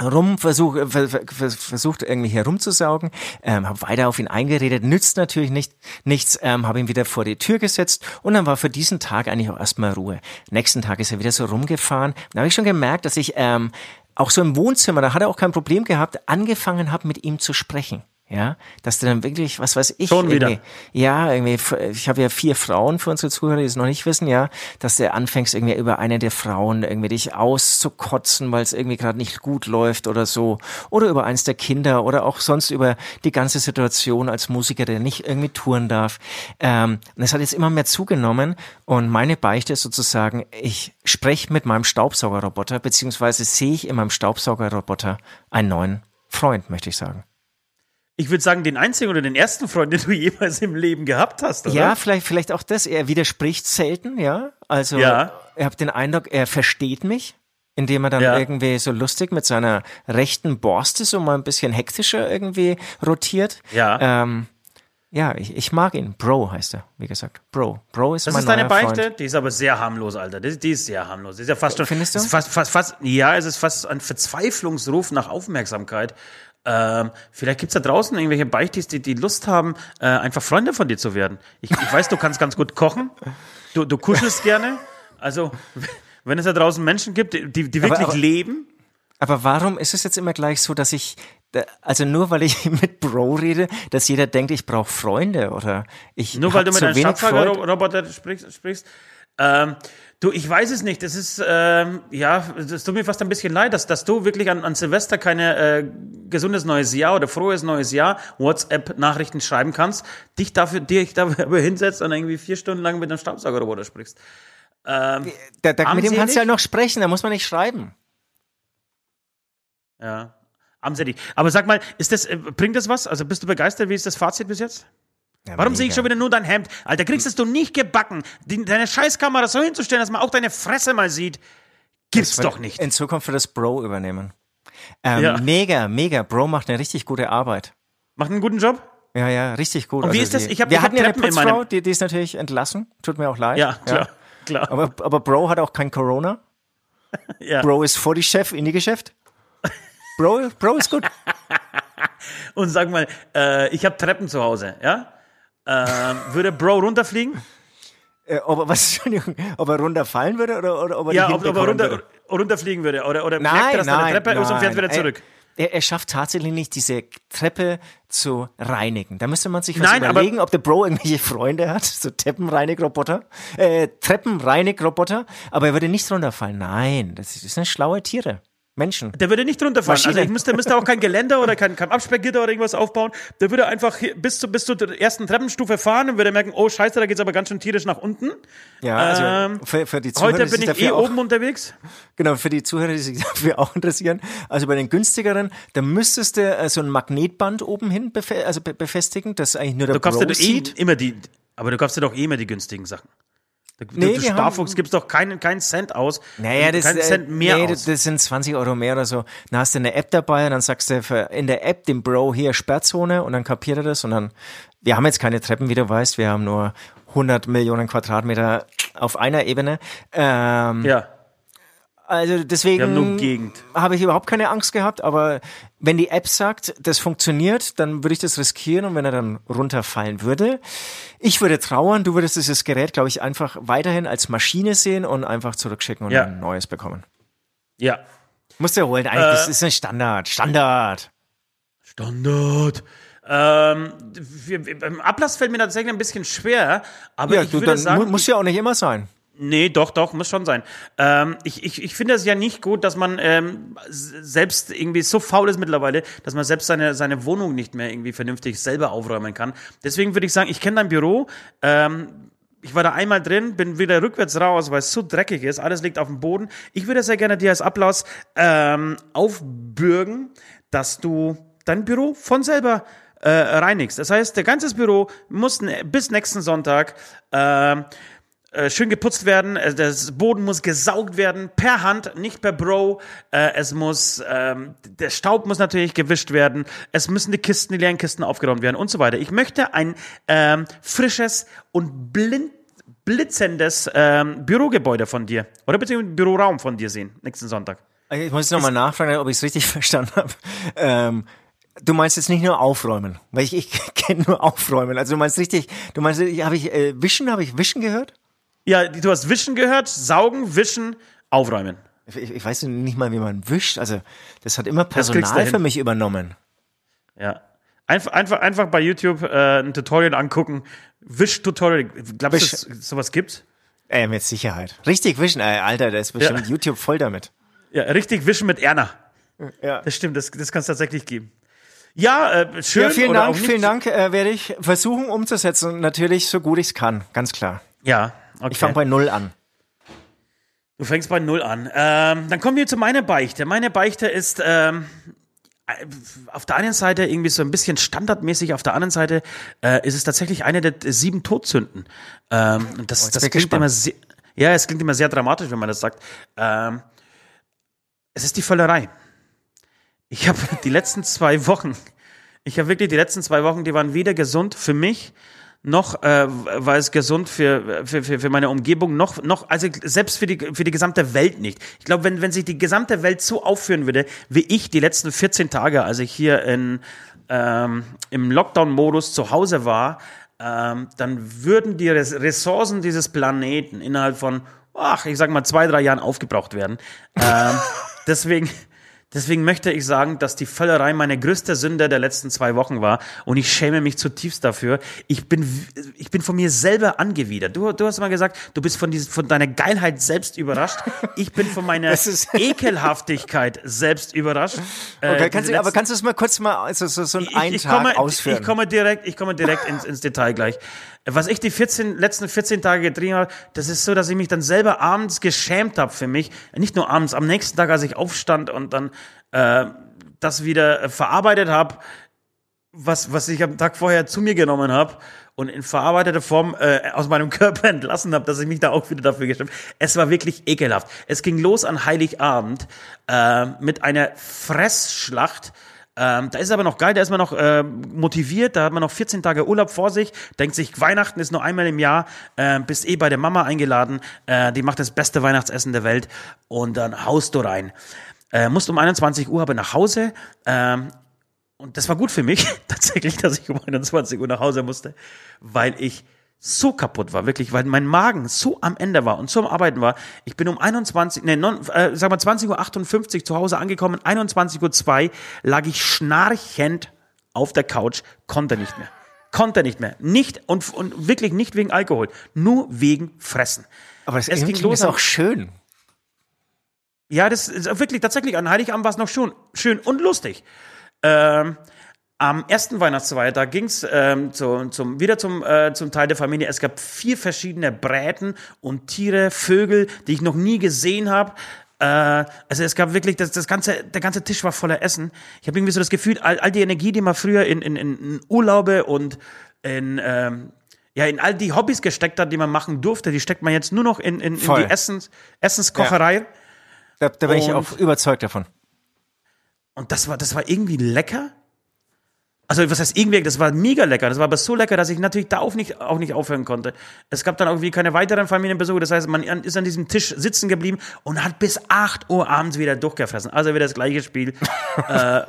rum versuch, versucht irgendwie herumzusaugen, ähm, habe weiter auf ihn eingeredet, nützt natürlich nicht nichts, ähm, habe ihn wieder vor die Tür gesetzt und dann war für diesen Tag eigentlich auch erstmal Ruhe. Nächsten Tag ist er wieder so rumgefahren. Da habe ich schon gemerkt, dass ich ähm, auch so im Wohnzimmer, da hat er auch kein Problem gehabt, angefangen habe mit ihm zu sprechen. Ja, dass du dann wirklich, was weiß ich, Schon wieder. ja, irgendwie, ich habe ja vier Frauen für unsere Zuhörer, die es noch nicht wissen, ja, dass du anfängst irgendwie über eine der Frauen irgendwie dich auszukotzen, weil es irgendwie gerade nicht gut läuft oder so, oder über eins der Kinder oder auch sonst über die ganze Situation als Musiker, der nicht irgendwie touren darf. Ähm, und es hat jetzt immer mehr zugenommen und meine Beichte ist sozusagen, ich spreche mit meinem Staubsaugerroboter, beziehungsweise sehe ich in meinem Staubsaugerroboter einen neuen Freund, möchte ich sagen. Ich würde sagen, den einzigen oder den ersten Freund, den du jemals im Leben gehabt hast, oder? Ja, vielleicht, vielleicht auch das. Er widerspricht selten, ja. Also, Ja. ich habe den Eindruck, er versteht mich, indem er dann Ja. irgendwie so lustig mit seiner rechten Borste so mal ein bisschen hektischer irgendwie rotiert. Ja. Ähm, ja, ich, ich mag ihn. Bro heißt er, wie gesagt. Bro. Bro ist Das mein ist deine Beichte? Freund. Die ist aber sehr harmlos, Alter. Die, die ist sehr harmlos. Die ist ja fast schon. Findest du? fast, fast, fast, ja, es ist fast ein Verzweiflungsruf nach Aufmerksamkeit. Ähm, vielleicht gibt's da draußen irgendwelche Beichtis, die, die Lust haben, äh, einfach Freunde von dir zu werden. Ich, ich weiß, du kannst ganz gut kochen. Du, du kuschelst gerne. Also, wenn es da draußen Menschen gibt, die, die wirklich aber- leben. Aber warum ist es jetzt immer gleich so, dass ich, also nur weil ich mit Bro rede, dass jeder denkt, ich brauche Freunde oder ich Nur weil du mit einem? Staubsaugerroboter sprichst. sprichst. Ähm, du, ich weiß es nicht. Das ist, ähm, ja, es tut mir fast ein bisschen leid, dass, dass du wirklich an, an Silvester keine äh, gesundes neues Jahr oder frohes neues Jahr WhatsApp-Nachrichten schreiben kannst, dich dafür, dich dafür hinsetzt und irgendwie vier Stunden lang mit einem Staubsaugerroboter sprichst. Ähm, Da, da, mit dem kannst du ja noch sprechen, da muss man nicht schreiben. ja. Armselig. Aber sag mal, ist das, äh, bringt das was? Also bist du begeistert? Wie ist das Fazit bis jetzt? Warum sehe ich schon wieder nur dein Hemd? Alter, kriegst es du nicht gebacken, die, deine Scheißkamera so hinzustellen, dass man auch deine Fresse mal sieht? Gibt's doch nicht. In Zukunft wird das Bro übernehmen. Ähm, Ja. Mega, mega. Bro macht eine richtig gute Arbeit. Macht einen guten Job? Ja, ja, richtig gut. Also Und wie ist das? Ich hab- wir ich hatten ja eine Putzfrau, die, die ist natürlich entlassen. Tut mir auch leid. Ja, klar. klar. Aber, aber Bro hat auch kein Corona. Ja. Bro ist vor die Chef in die Geschäft. Bro, Bro ist gut. Und sag mal, äh, ich habe Treppen zu Hause, ja? Ähm, würde Bro runterfliegen? Äh, ob er, was, Entschuldigung, ob er runterfallen würde oder, oder ob er Ja, ob, ob er runter, würde? runterfliegen würde. Oder, oder Nein, merkt er, dass da eine nein, Treppe ist und fährt nein. wieder zurück. Er, er schafft tatsächlich nicht, diese Treppe zu reinigen. Da müsste man sich was Nein, überlegen, ob der Bro irgendwelche Freunde hat, so Treppenreinigroboter, äh, Treppenreinigroboter, aber er würde nicht runterfallen. Nein, das sind schlaue Tiere. Menschen. Der würde nicht runterfallen. Maschine. Also ich müsste, müsste auch kein Geländer oder kein, kein Absperrgitter oder irgendwas aufbauen. Der würde einfach bis, zu, bis zur ersten Treppenstufe fahren und würde merken, oh scheiße, da geht's aber ganz schön tierisch nach unten. Ja, also Ähm, für, für die Zuhörer, Heute bin ich eh auch, oben unterwegs. Genau, für die Zuhörer, die sich dafür auch interessieren. Also bei den günstigeren, da müsstest du äh, so ein Magnetband oben hin befe also be befestigen, das eigentlich nur der Du kaufst Bro doch eh immer die, aber du kaufst dir doch eh immer die günstigen Sachen. Nee, wir Sparfuchs haben- gibst doch keinen, keinen Cent aus. Naja, das, keinen äh, Cent mehr nee, aus. das, das sind 20 Euro mehr oder so. Dann hast du eine App dabei und dann sagst du für, in der App dem Bro hier Sperrzone und dann kapiert er das und dann, wir haben jetzt keine Treppen, wie du weißt, wir haben nur 100 Millionen Quadratmeter auf einer Ebene. Ähm, ja, Also deswegen habe ich überhaupt keine Angst gehabt, aber wenn die App sagt, das funktioniert, dann würde ich das riskieren und wenn er dann runterfallen würde, ich würde trauern, du würdest dieses Gerät, glaube ich, einfach weiterhin als Maschine sehen und einfach zurückschicken und Ja. ein neues bekommen. Ja. Musst du holen, eigentlich, das ist ein Standard, Standard. Standard. Ähm, Ablass fällt mir tatsächlich ein bisschen schwer, aber Ja, ich du, würde dann sagen, mu muss ja auch nicht immer sein. Nee, doch, doch, muss schon sein. Ähm, ich ich, ich finde es ja nicht gut, dass man ähm, selbst irgendwie so faul ist mittlerweile, dass man selbst seine, seine Wohnung nicht mehr irgendwie vernünftig selber aufräumen kann. Deswegen würde ich sagen, ich kenne dein Büro. Ähm, ich war da einmal drin, bin wieder rückwärts raus, weil es so dreckig ist. Alles liegt auf dem Boden. Ich würde sehr gerne dir als Applaus ähm, aufbürgen, dass du dein Büro von selber äh, reinigst. Das heißt, der ganze Büro muss bis nächsten Sonntag äh, schön geputzt werden. Äh, Das Boden muss gesaugt werden per Hand, nicht per Bro. Äh, es muss, ähm, der Staub muss natürlich gewischt werden. Es müssen die Kisten, die leeren Kisten aufgeräumt werden und so weiter. Ich möchte ein ähm, frisches und blind blitzendes ähm, Bürogebäude von dir oder beziehungsweise Büroraum von dir sehen nächsten Sonntag. Ich muss nochmal nachfragen, ob ich es richtig verstanden habe. Ähm, du meinst jetzt nicht nur aufräumen, weil ich, ich kenne nur aufräumen. Also du meinst richtig, du meinst, habe ich äh, Wischen, habe ich Wischen gehört? Ja, du hast Wischen gehört, saugen, wischen, aufräumen. Ich, ich weiß nicht mal, wie man wischt. Also das hat immer Personal für mich übernommen. Ja. Einfach, einfach, einfach bei YouTube äh, ein Tutorial angucken. Wisch-Tutorial. Glaubst du, dass es sowas gibt? Äh, mit Sicherheit. Richtig wischen, ey, Alter, da ist bestimmt Ja. YouTube voll damit. Ja, richtig wischen mit Erna. Ja. Das stimmt, das, das kann es tatsächlich geben. Ja, äh, schön. Ja, vielen oder Dank, auch nicht. vielen Dank. Äh, werde ich versuchen umzusetzen. Natürlich so gut ich es kann, ganz klar. Ja, okay. Ich fange bei Null an. Du fängst bei Null an. Ähm, dann kommen wir zu meiner Beichte. Meine Beichte ist ähm, auf der einen Seite irgendwie so ein bisschen standardmäßig, auf der anderen Seite äh, ist es tatsächlich eine der sieben Todsünden. Ähm, und das, Oh, das klingt gespannt. immer sehr, ja, es klingt immer sehr dramatisch, wenn man das sagt. Ähm, es ist die Völlerei. Ich habe die letzten zwei Wochen, ich habe wirklich die letzten zwei Wochen, die waren weder gesund für mich, noch äh, war es gesund für, für, für, für meine Umgebung, noch, noch, also selbst für die, für die gesamte Welt nicht. Ich glaube, wenn, wenn sich die gesamte Welt so aufführen würde, wie ich die letzten 14 Tage, als ich hier in, ähm, im Lockdown-Modus zu Hause war, ähm, dann würden die Res Ressourcen dieses Planeten innerhalb von, ach, ich sag mal, zwei, drei Jahren aufgebraucht werden. Ähm, deswegen, Deswegen möchte ich sagen, dass die Völlerei meine größte Sünde der letzten zwei Wochen war und ich schäme mich zutiefst dafür. Ich bin, ich bin von mir selber angewidert. Du, du hast mal gesagt, du bist von, diesem, von deiner Geilheit selbst überrascht. Ich bin von meiner Ekelhaftigkeit selbst überrascht. Äh, Okay, diese kannst du, aber kannst du es mal kurz mal also so, so einen ich, ich Tag komme, ausführen? Ich komme direkt, ich komme direkt ins, ins Detail gleich. Was ich die 14, letzten 14 Tage getrieben habe, das ist so, dass ich mich dann selber abends geschämt habe für mich. Nicht nur abends, am nächsten Tag, als ich aufstand und dann äh, das wieder äh, verarbeitet habe, was, was ich am Tag vorher zu mir genommen habe und in verarbeiteter Form äh, aus meinem Körper entlassen habe, dass ich mich da auch wieder dafür geschämt Es war wirklich ekelhaft. Es ging los an Heiligabend äh, mit einer Fressschlacht. Ähm, da ist aber noch geil, da ist man noch äh, motiviert, da hat man noch 14 Tage Urlaub vor sich, denkt sich, Weihnachten ist nur einmal im Jahr, äh, bist eh bei der Mama eingeladen, äh, die macht das beste Weihnachtsessen der Welt und dann haust du rein. Äh, musst um 21 Uhr aber nach Hause, ähm, und das war gut für mich, tatsächlich, dass ich um 21 Uhr nach Hause musste, weil ich so kaputt war, wirklich, weil mein Magen so am Ende war und so am Arbeiten war. Ich bin um 21, nee, non, äh, sag mal 20.58 Uhr zu Hause angekommen, 21.02 Uhr lag ich schnarchend auf der Couch, konnte nicht mehr. Konnte nicht mehr. Nicht und, und wirklich nicht wegen Alkohol, nur wegen Fressen. aber das es ging los ist auch schön. Ja, das ist wirklich tatsächlich an Heiligabend war es noch schon schön und lustig. Ähm, am ersten Weihnachtsfeiertag ging es ähm, zu, zum, wieder zum, äh, zum Teil der Familie. Es gab vier verschiedene Bräten und Tiere, Vögel, die ich noch nie gesehen habe. Äh, also es gab wirklich, das, das ganze, der ganze Tisch war voller Essen. Ich habe irgendwie so das Gefühl, all, all die Energie, die man früher in, in, in Urlaube und in, ähm, ja, in all die Hobbys gesteckt hat, die man machen durfte, die steckt man jetzt nur noch in, in, in die Essens, Essenskocherei. Da, da bin ich Und- auch überzeugt davon. Und das war, das war irgendwie lecker. Also, was heißt irgendwie, das war mega lecker. Das war aber so lecker, dass ich natürlich da auch nicht, auch nicht aufhören konnte. Es gab dann irgendwie keine weiteren Familienbesuche. Das heißt, man ist an diesem Tisch sitzen geblieben und hat bis 8 Uhr abends wieder durchgefressen. Also wieder das gleiche Spiel. äh,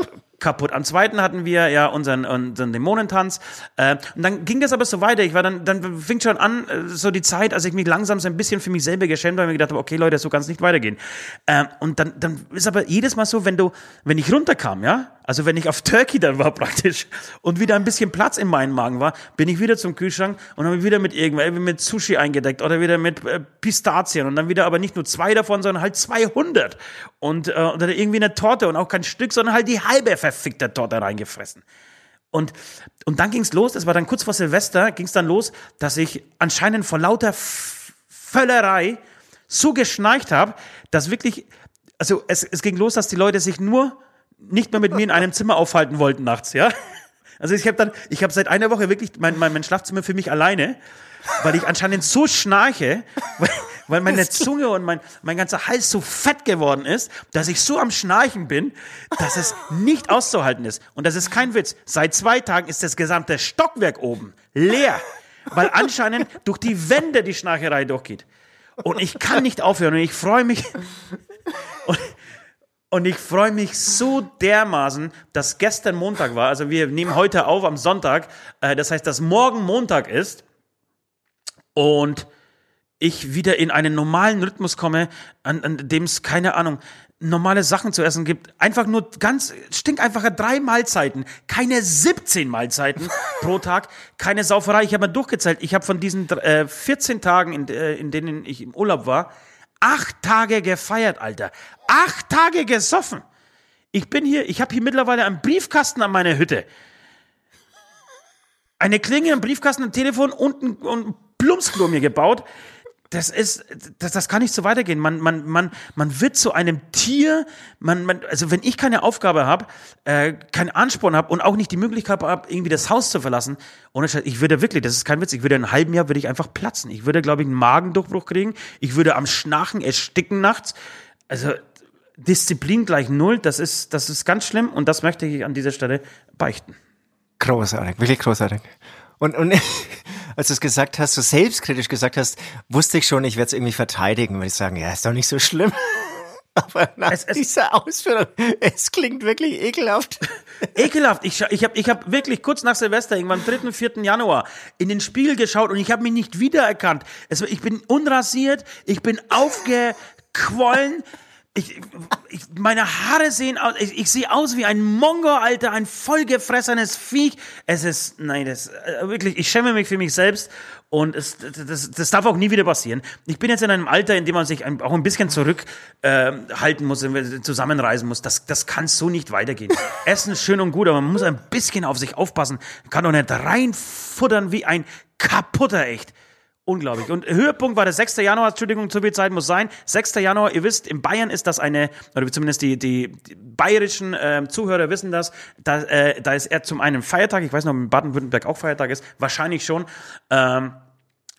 kaputt. Am zweiten hatten wir ja unseren, unseren Dämonentanz. Äh, und dann ging das aber so weiter. Ich war dann, dann fing schon an, äh, so die Zeit, als ich mich langsam so ein bisschen für mich selber geschämt habe und mir gedacht habe, okay, Leute, so kann es nicht weitergehen. Äh, und dann, dann ist aber jedes Mal so, wenn du, wenn ich runterkam, ja, also wenn ich auf Turkey dann war praktisch und wieder ein bisschen Platz in meinem Magen war, bin ich wieder zum Kühlschrank und habe wieder mit irgendwas, mit Sushi eingedeckt oder wieder mit äh, Pistazien und dann wieder aber nicht nur zwei davon, sondern halt 200 und äh, oder irgendwie eine Torte und auch kein Stück, sondern halt die halbe verfickte Torte reingefressen. Und, und dann ging's los, das war dann kurz vor Silvester, ging's dann los, dass ich anscheinend vor lauter Völlerei so geschnarcht habe, dass wirklich, also es, es ging los, dass die Leute sich nur nicht mehr mit mir in einem Zimmer aufhalten wollten nachts, ja. Also ich habe dann, ich habe seit einer Woche wirklich mein, mein, mein Schlafzimmer für mich alleine, weil ich anscheinend so schnarche, weil, weil meine Zunge und mein, mein ganzer Hals so fett geworden ist, dass ich so am Schnarchen bin, dass es nicht auszuhalten ist. Und das ist kein Witz. Seit zwei Tagen ist das gesamte Stockwerk oben leer, weil anscheinend durch die Wände die Schnarcherei durchgeht. Und ich kann nicht aufhören und ich freue mich. Und, und ich freue mich so dermaßen, dass gestern Montag war. Also wir nehmen heute auf am Sonntag. Äh, das heißt, dass morgen Montag ist. Und ich wieder in einen normalen Rhythmus komme, an, an dem es, keine Ahnung, normale Sachen zu essen gibt. Einfach nur ganz stinkeinfache drei Mahlzeiten, keine 17 Mahlzeiten pro Tag, keine Sauferei. Ich habe mal durchgezählt, ich habe von diesen äh, 14 Tagen, in, äh, in denen ich im Urlaub war, acht Tage gefeiert, Alter. Acht Tage gesoffen. Ich bin hier, ich habe hier mittlerweile einen Briefkasten an meiner Hütte. Eine Klinge, ein Briefkasten, ein Telefon und ein, und ein Plumpsklo mir gebaut das ist, das, das kann nicht so weitergehen. Man, man, man, man wird zu einem Tier. Man, man, also wenn ich keine Aufgabe habe, äh, keinen Ansporn habe und auch nicht die Möglichkeit habe, irgendwie das Haus zu verlassen, ohne Scheiß, ich würde wirklich, das ist kein Witz, ich würde in einem halben Jahr würde ich einfach platzen. Ich würde, glaube ich, einen Magendurchbruch kriegen. Ich würde am Schnarchen ersticken nachts. Also Disziplin gleich null. Das ist, das ist ganz schlimm und das möchte ich an dieser Stelle beichten. Großartig, wirklich großartig. Und, und als du es gesagt hast, so selbstkritisch gesagt hast, wusste ich schon, ich werde es irgendwie verteidigen, würde ich sagen, ja, ist doch nicht so schlimm. Aber nach es, es, dieser Ausführung, es klingt wirklich ekelhaft. Ekelhaft. Ich, ich habe ich hab wirklich kurz nach Silvester, irgendwann am 3., 4. Januar, in den Spiegel geschaut und ich habe mich nicht wiedererkannt. Es, ich bin unrasiert, ich bin aufgequollen. Ich, ich, meine Haare sehen aus, ich, ich sehe aus wie ein Mongo, Alter, ein vollgefressenes Viech. Es ist, nein, das, äh, wirklich, ich schäme mich für mich selbst und es, das, das darf auch nie wieder passieren. Ich bin jetzt in einem Alter, in dem man sich auch ein bisschen zurückhalten äh, halten muss, zusammenreisen muss. Das, das kann so nicht weitergehen. Essen ist schön und gut, aber man muss ein bisschen auf sich aufpassen. Man kann doch nicht reinfuttern wie ein kaputter, echt. Unglaublich. Und Höhepunkt war der 6. Januar, Entschuldigung, zu viel Zeit muss sein. 6. Januar, ihr wisst, in Bayern ist das eine, oder zumindest die, die, die bayerischen äh, Zuhörer wissen das, da, äh, da ist er zum einen Feiertag, ich weiß nicht, ob in Baden-Württemberg auch Feiertag ist, wahrscheinlich schon. Ähm,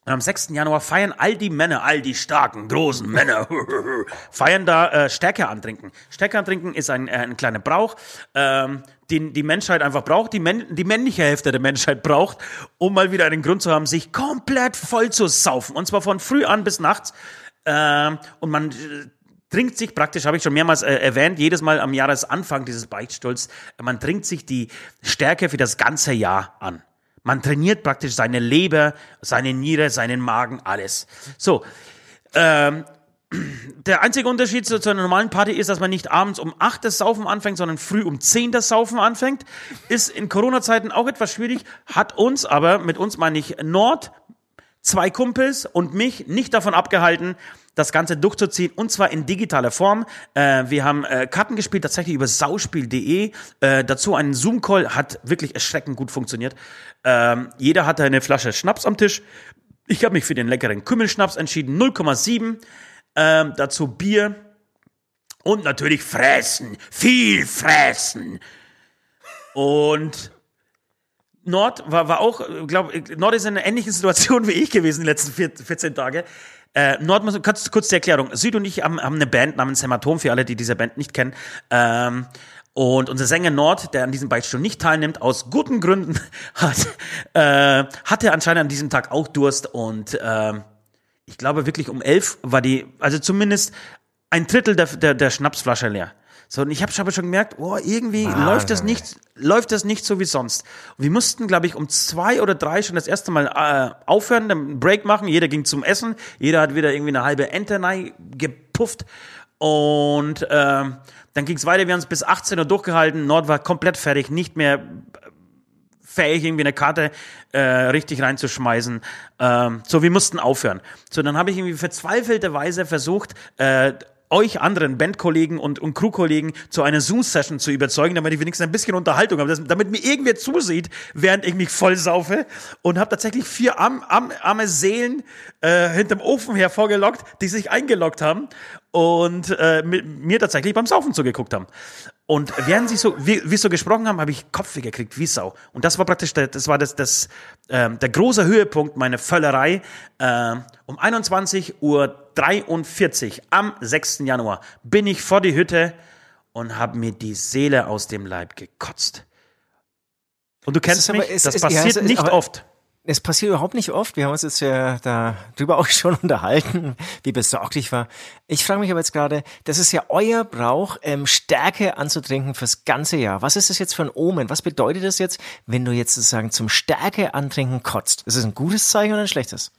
am 6. Januar feiern all die Männer, all die starken, großen Männer, feiern da äh, Stärke antrinken. Stärke antrinken ist ein, äh, ein kleiner Brauch, ähm, den die Menschheit einfach braucht, die, Män die männliche Hälfte der Menschheit braucht, um mal wieder einen Grund zu haben, sich komplett voll zu saufen. Und zwar von früh an bis nachts. Ähm, und man äh, trinkt sich praktisch, habe ich schon mehrmals äh, erwähnt, jedes Mal am Jahresanfang dieses Beichtstolz, man trinkt sich die Stärke für das ganze Jahr an. Man trainiert praktisch seine Leber, seine Niere, seinen Magen, alles. So, ähm, der einzige Unterschied zu, zu, einer normalen Party ist, dass man nicht abends um 8 das Saufen anfängt, sondern früh um 10 das Saufen anfängt. Ist in Corona-Zeiten auch etwas schwierig, hat uns aber, mit uns meine ich Nord, zwei Kumpels und mich nicht davon abgehalten, das Ganze durchzuziehen und zwar in digitaler Form. Äh, wir haben äh, Karten gespielt, tatsächlich über sauspiel.de. Äh, dazu einen Zoom-Call, hat wirklich erschreckend gut funktioniert. Ähm, jeder hatte eine Flasche Schnaps am Tisch. Ich habe mich für den leckeren Kümmelschnaps entschieden, 0,7. Ähm, dazu Bier und natürlich fressen, viel fressen. Und Nord war, war auch, glaube Nord ist in einer ähnlichen Situation wie ich gewesen die letzten 14 Tage. Äh, Nord, kurz, kurz die Erklärung. Süd und ich haben, haben eine Band namens Hämatom, für alle, die diese Band nicht kennen. Ähm, und unser Sänger Nord, der an diesem Beichtstuhl nicht teilnimmt, aus guten Gründen, hat, äh, hatte anscheinend an diesem Tag auch Durst und äh, ich glaube wirklich um elf war die, also zumindest ein Drittel der, der, der Schnapsflasche leer. So, und ich habe hab schon gemerkt, oh, irgendwie Wahnsinn. läuft das nicht, läuft das nicht so wie sonst. Und wir mussten, glaube ich, um zwei oder drei schon das erste Mal äh, aufhören, einen Break machen. Jeder ging zum Essen, jeder hat wieder irgendwie eine halbe Ente gepufft. Und äh, dann ging es weiter, wir haben es bis 18 Uhr durchgehalten. Nord war komplett fertig, nicht mehr fähig, irgendwie eine Karte äh, richtig reinzuschmeißen. Ähm, so, wir mussten aufhören. So, dann habe ich irgendwie verzweifelterweise versucht, äh, euch anderen Bandkollegen und, und Crewkollegen zu einer Zoom-Session zu überzeugen, damit ich wenigstens ein bisschen Unterhaltung habe, damit mir irgendwer zusieht, während ich mich voll saufe und habe tatsächlich vier arm, arm, arme Seelen äh, hinterm Ofen hervorgelockt, die sich eingeloggt haben und äh, mit mir tatsächlich beim Saufen zugeguckt haben. Und während sie so, wie, wie so gesprochen haben, habe ich Kopfweh gekriegt, wie Sau. Und das war praktisch, der, das war das, das, äh, der große Höhepunkt meiner Völlerei. Äh, um 21.43 Uhr am 6. Januar bin ich vor die Hütte und habe mir die Seele aus dem Leib gekotzt. Und du kennst mich, aber, es, das es, passiert ja, es, nicht oft. Es passiert überhaupt nicht oft. Wir haben uns jetzt ja darüber auch schon unterhalten, wie besorgt ich war. Ich frage mich aber jetzt gerade, das ist ja euer Brauch, ähm, Stärke anzutrinken fürs ganze Jahr. Was ist das jetzt für ein Omen? Was bedeutet das jetzt, wenn du jetzt sozusagen zum Stärke antrinken kotzt? Ist es ein gutes Zeichen oder ein schlechtes?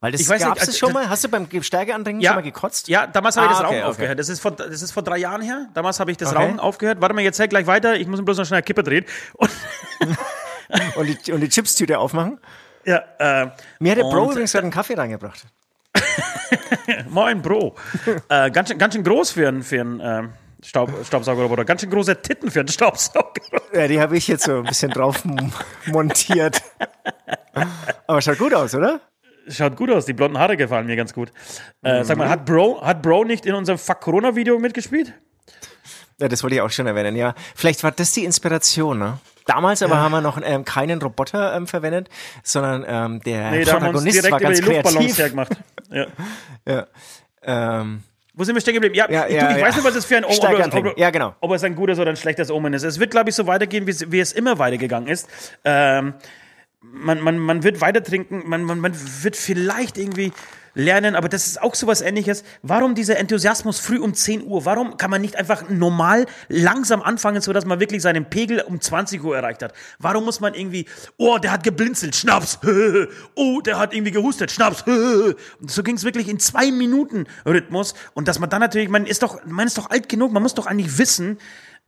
Weil das Ich weiß nicht, gab's also- das schon mal? Hast du beim Stärkeandringen schon mal gekotzt? Ja, damals habe ich Ah, das okay, Rauchen okay. aufgehört. Das ist, vor, das ist vor drei Jahren her. Damals habe ich das Okay. Rauchen aufgehört. Warte mal, jetzt hält gleich weiter. Ich muss bloß noch schnell eine Kippe drehen. Und, Und die, und die Chipstüte aufmachen? ja, äh, Mir hat der Bro übrigens gerade einen Kaffee reingebracht. moin, Bro. äh, ganz, schön, ganz schön groß für einen, für einen ähm, Staub, Staubsaugerroboter. Ganz schön große Titten für einen Staubsauger. Ja, die habe ich jetzt so ein bisschen drauf montiert. Aber schaut gut aus, oder? Schaut gut aus. Die blonden Haare gefallen mir ganz gut. Äh, Sag mal, hat Bro, hat Bro nicht in unserem Fuck Corona-Video mitgespielt? Ja, das wollte ich auch schon erwähnen, ja. Vielleicht war das die Inspiration, ne? Damals aber haben wir noch ähm, keinen Roboter ähm, verwendet, sondern ähm, der Nee, Protagonist direkt war ganz die Luftballons kreativ. hergemacht. Ja. Ja. Ähm, Wo sind wir stehen geblieben? Ja, Ja, ich, ja, du, ich ja. weiß nicht, was es für ein Omen Steig ob, Ja, genau. ob es ein gutes oder ein schlechtes Omen ist. Es wird, glaube ich, so weitergehen, wie es, wie es immer weitergegangen ist. Ähm, man, man, man wird weiter trinken, man, man, man wird vielleicht irgendwie lernen, aber das ist auch sowas ähnliches. Warum dieser Enthusiasmus früh um 10 Uhr? Warum kann man nicht einfach normal langsam anfangen, so dass man wirklich seinen Pegel um 20 Uhr erreicht hat? Warum muss man irgendwie, oh, der hat geblinzelt, Schnaps, oh, der hat irgendwie gehustet, Schnaps, und so ging es wirklich in zwei Minuten Rhythmus und dass man dann natürlich, man ist doch, man ist doch alt genug, man muss doch eigentlich wissen,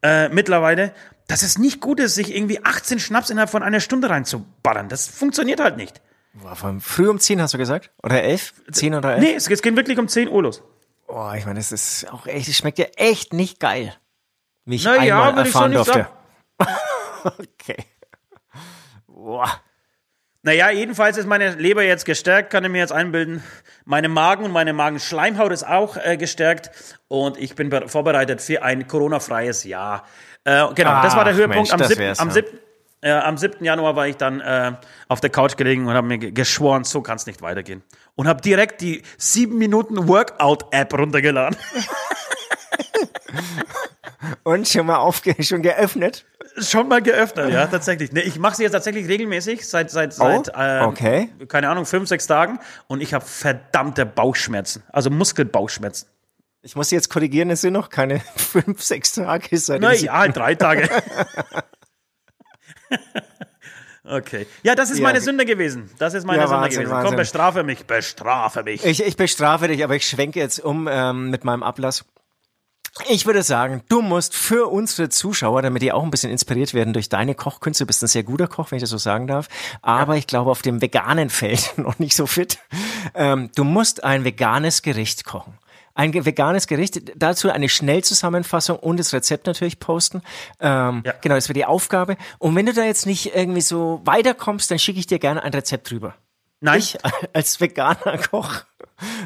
äh, mittlerweile, dass es nicht gut ist, sich irgendwie 18 Schnaps innerhalb von einer Stunde reinzuballern. Das funktioniert halt nicht. Früh um 10 hast du gesagt? Oder 11? 10 oder 11? Nee, es, es geht wirklich um 10 Uhr los. Oh, ich meine, das ist auch echt, es schmeckt ja echt nicht geil. Wie ich Na ja, einmal ich so erfahren nicht durfte. okay. Boah. Naja, jedenfalls ist meine Leber jetzt gestärkt, kann ich mir jetzt einbilden. Meine Magen und meine Magenschleimhaut ist auch äh, gestärkt und ich bin be- vorbereitet für ein Corona-freies Jahr. Äh, genau, das war der Ach, Höhepunkt. Mensch, am, das 7., wär's, am, ja. 7., äh, am 7. Januar war ich dann äh, auf der Couch gelegen und habe mir ge- geschworen, so kann es nicht weitergehen. Und habe direkt die 7 Minuten Workout-App runtergeladen. Und schon mal aufge schon geöffnet. Schon mal geöffnet, ja, tatsächlich. Nee, ich mache sie jetzt tatsächlich regelmäßig seit seit seit ähm, okay. keine Ahnung fünf sechs Tagen und ich habe verdammte Bauchschmerzen, also Muskelbauchschmerzen. Ich muss jetzt korrigieren, es sind noch keine fünf, sechs Tage seit Na dem ja, halt drei Tage. okay, ja, das ist Ja, meine Sünde gewesen. Das ist meine Ja, Sünde Wahnsinn, gewesen. Wahnsinn. Komm, bestrafe mich, bestrafe mich. Ich, ich bestrafe dich, aber ich schwenke jetzt um ähm, mit meinem Ablass. Ich würde sagen, du musst für unsere Zuschauer, damit die auch ein bisschen inspiriert werden durch deine Kochkünste, du bist ein sehr guter Koch, wenn ich das so sagen darf, aber ich glaube auf dem veganen Feld noch nicht so fit. Ähm, du musst ein veganes Gericht kochen. Ein veganes Gericht, dazu eine Schnellzusammenfassung und das Rezept natürlich posten. Ähm, Ja. Genau, das wäre die Aufgabe. Und wenn du da jetzt nicht irgendwie so weiterkommst, dann schicke ich dir gerne ein Rezept drüber. Nein, Ich als veganer Koch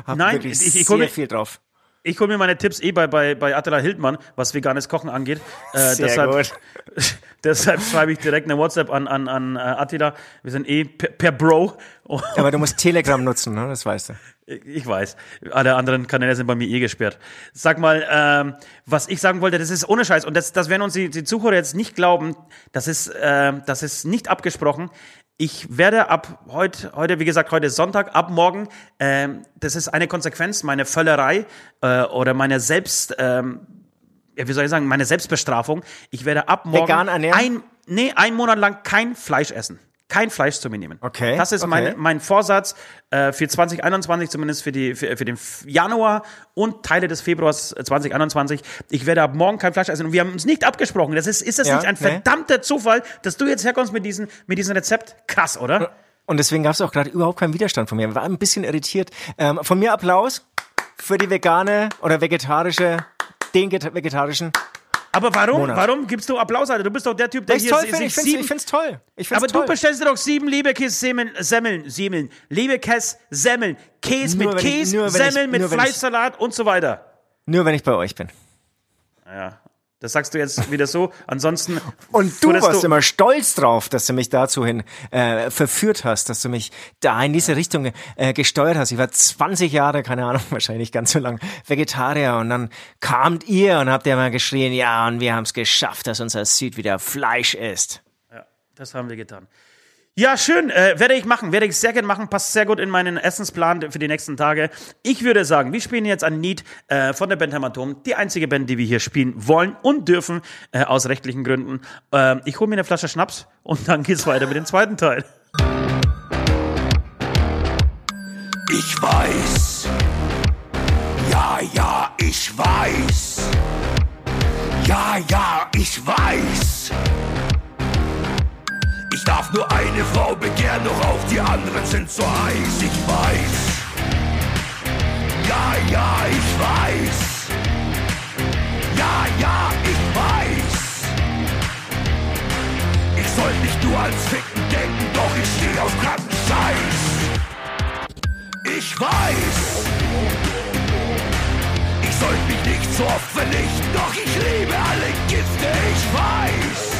habe Nein, wirklich ich- ich sehr hol mir- viel drauf. Ich hole mir meine Tipps eh bei, bei, bei Attila Hildmann, was veganes Kochen angeht. Äh, Sehr deshalb, gut. deshalb schreibe ich direkt eine WhatsApp an, an, an äh, Attila. Wir sind eh per, per Bro. Und Aber du musst Telegram nutzen, ne? das weißt du. ich weiß, alle anderen Kanäle sind bei mir eh gesperrt. Sag mal, ähm, was ich sagen wollte, das ist ohne Scheiß. Und das, das werden uns die, die Zuhörer jetzt nicht glauben. Das ist, äh, das ist nicht abgesprochen. Ich werde ab heute, heute, wie gesagt, heute ist Sonntag, ab morgen, ähm, das ist eine Konsequenz, meine Völlerei äh, oder meine Selbst, ähm, ja, wie soll ich sagen, meine Selbstbestrafung. Ich werde ab morgen Vegan ernähren? ein, nee, ein Monat lang kein Fleisch essen. Kein Fleisch zu mir nehmen. Okay, Das ist okay. mein, mein Vorsatz äh, für 2021, zumindest für, die, für, für den Januar und Teile des Februars äh, 2021. Ich werde ab morgen kein Fleisch essen. Und wir haben uns nicht abgesprochen. Das ist, ist das Ja, nicht ein nee. verdammter Zufall, dass du jetzt herkommst mit, diesen, mit diesem Rezept? Krass, oder? Und deswegen gab es auch gerade überhaupt keinen Widerstand von mir. Ich war ein bisschen irritiert. Ähm, von mir Applaus für die vegane oder vegetarische, den get- vegetarischen. Aber warum, Monat. warum gibst du Applaus, Alter? Du bist doch der Typ, der ich hier toll finde. Ich finde sieben... ich find's toll. Ich find's aber toll. du bestellst dir doch sieben Leberkäse-Semmeln, Semmeln, Semmeln, Leberkäse, Semmeln, Käse Nur mit ich- Käse, ich- Semmeln mit Fleischsalat und so weiter. Nur wenn ich bei euch bin. Ja, das sagst du jetzt wieder so. Ansonsten. Und du warst immer stolz drauf, dass du mich dazu hin äh, verführt hast, dass du mich da in diese Richtung äh, gesteuert hast. Ich war 20 Jahre, keine Ahnung, wahrscheinlich ganz so lang, Vegetarier und dann kamt ihr und habt ihr mal geschrien, ja, und wir haben es geschafft, dass unser Süd wieder Fleisch isst. Ja, das haben wir getan. Ja, schön. Äh, werde ich machen. Werde ich sehr gerne machen. Passt sehr gut in meinen Essensplan für die nächsten Tage. Ich würde sagen, wir spielen jetzt ein Lied äh, von der Band Hämatom. Die einzige Band, die wir hier spielen wollen und dürfen, äh, aus rechtlichen Gründen. Ähm, ich hole mir eine Flasche Schnaps und dann geht's weiter mit dem zweiten Teil. Ich weiß. Ja, ja, ich weiß. Ja, ja, ich weiß. Ich darf nur eine Frau begehren, doch auch die anderen sind so heiß. Ich weiß. Ja, ja, ich weiß. Ja, ja, ich weiß. Ich soll nicht nur ans Ficken denken, doch ich stehe auf kranken Scheiß. Ich weiß. Ich sollte mich nicht so oft vernichten, doch ich liebe alle Gifte, ich weiß.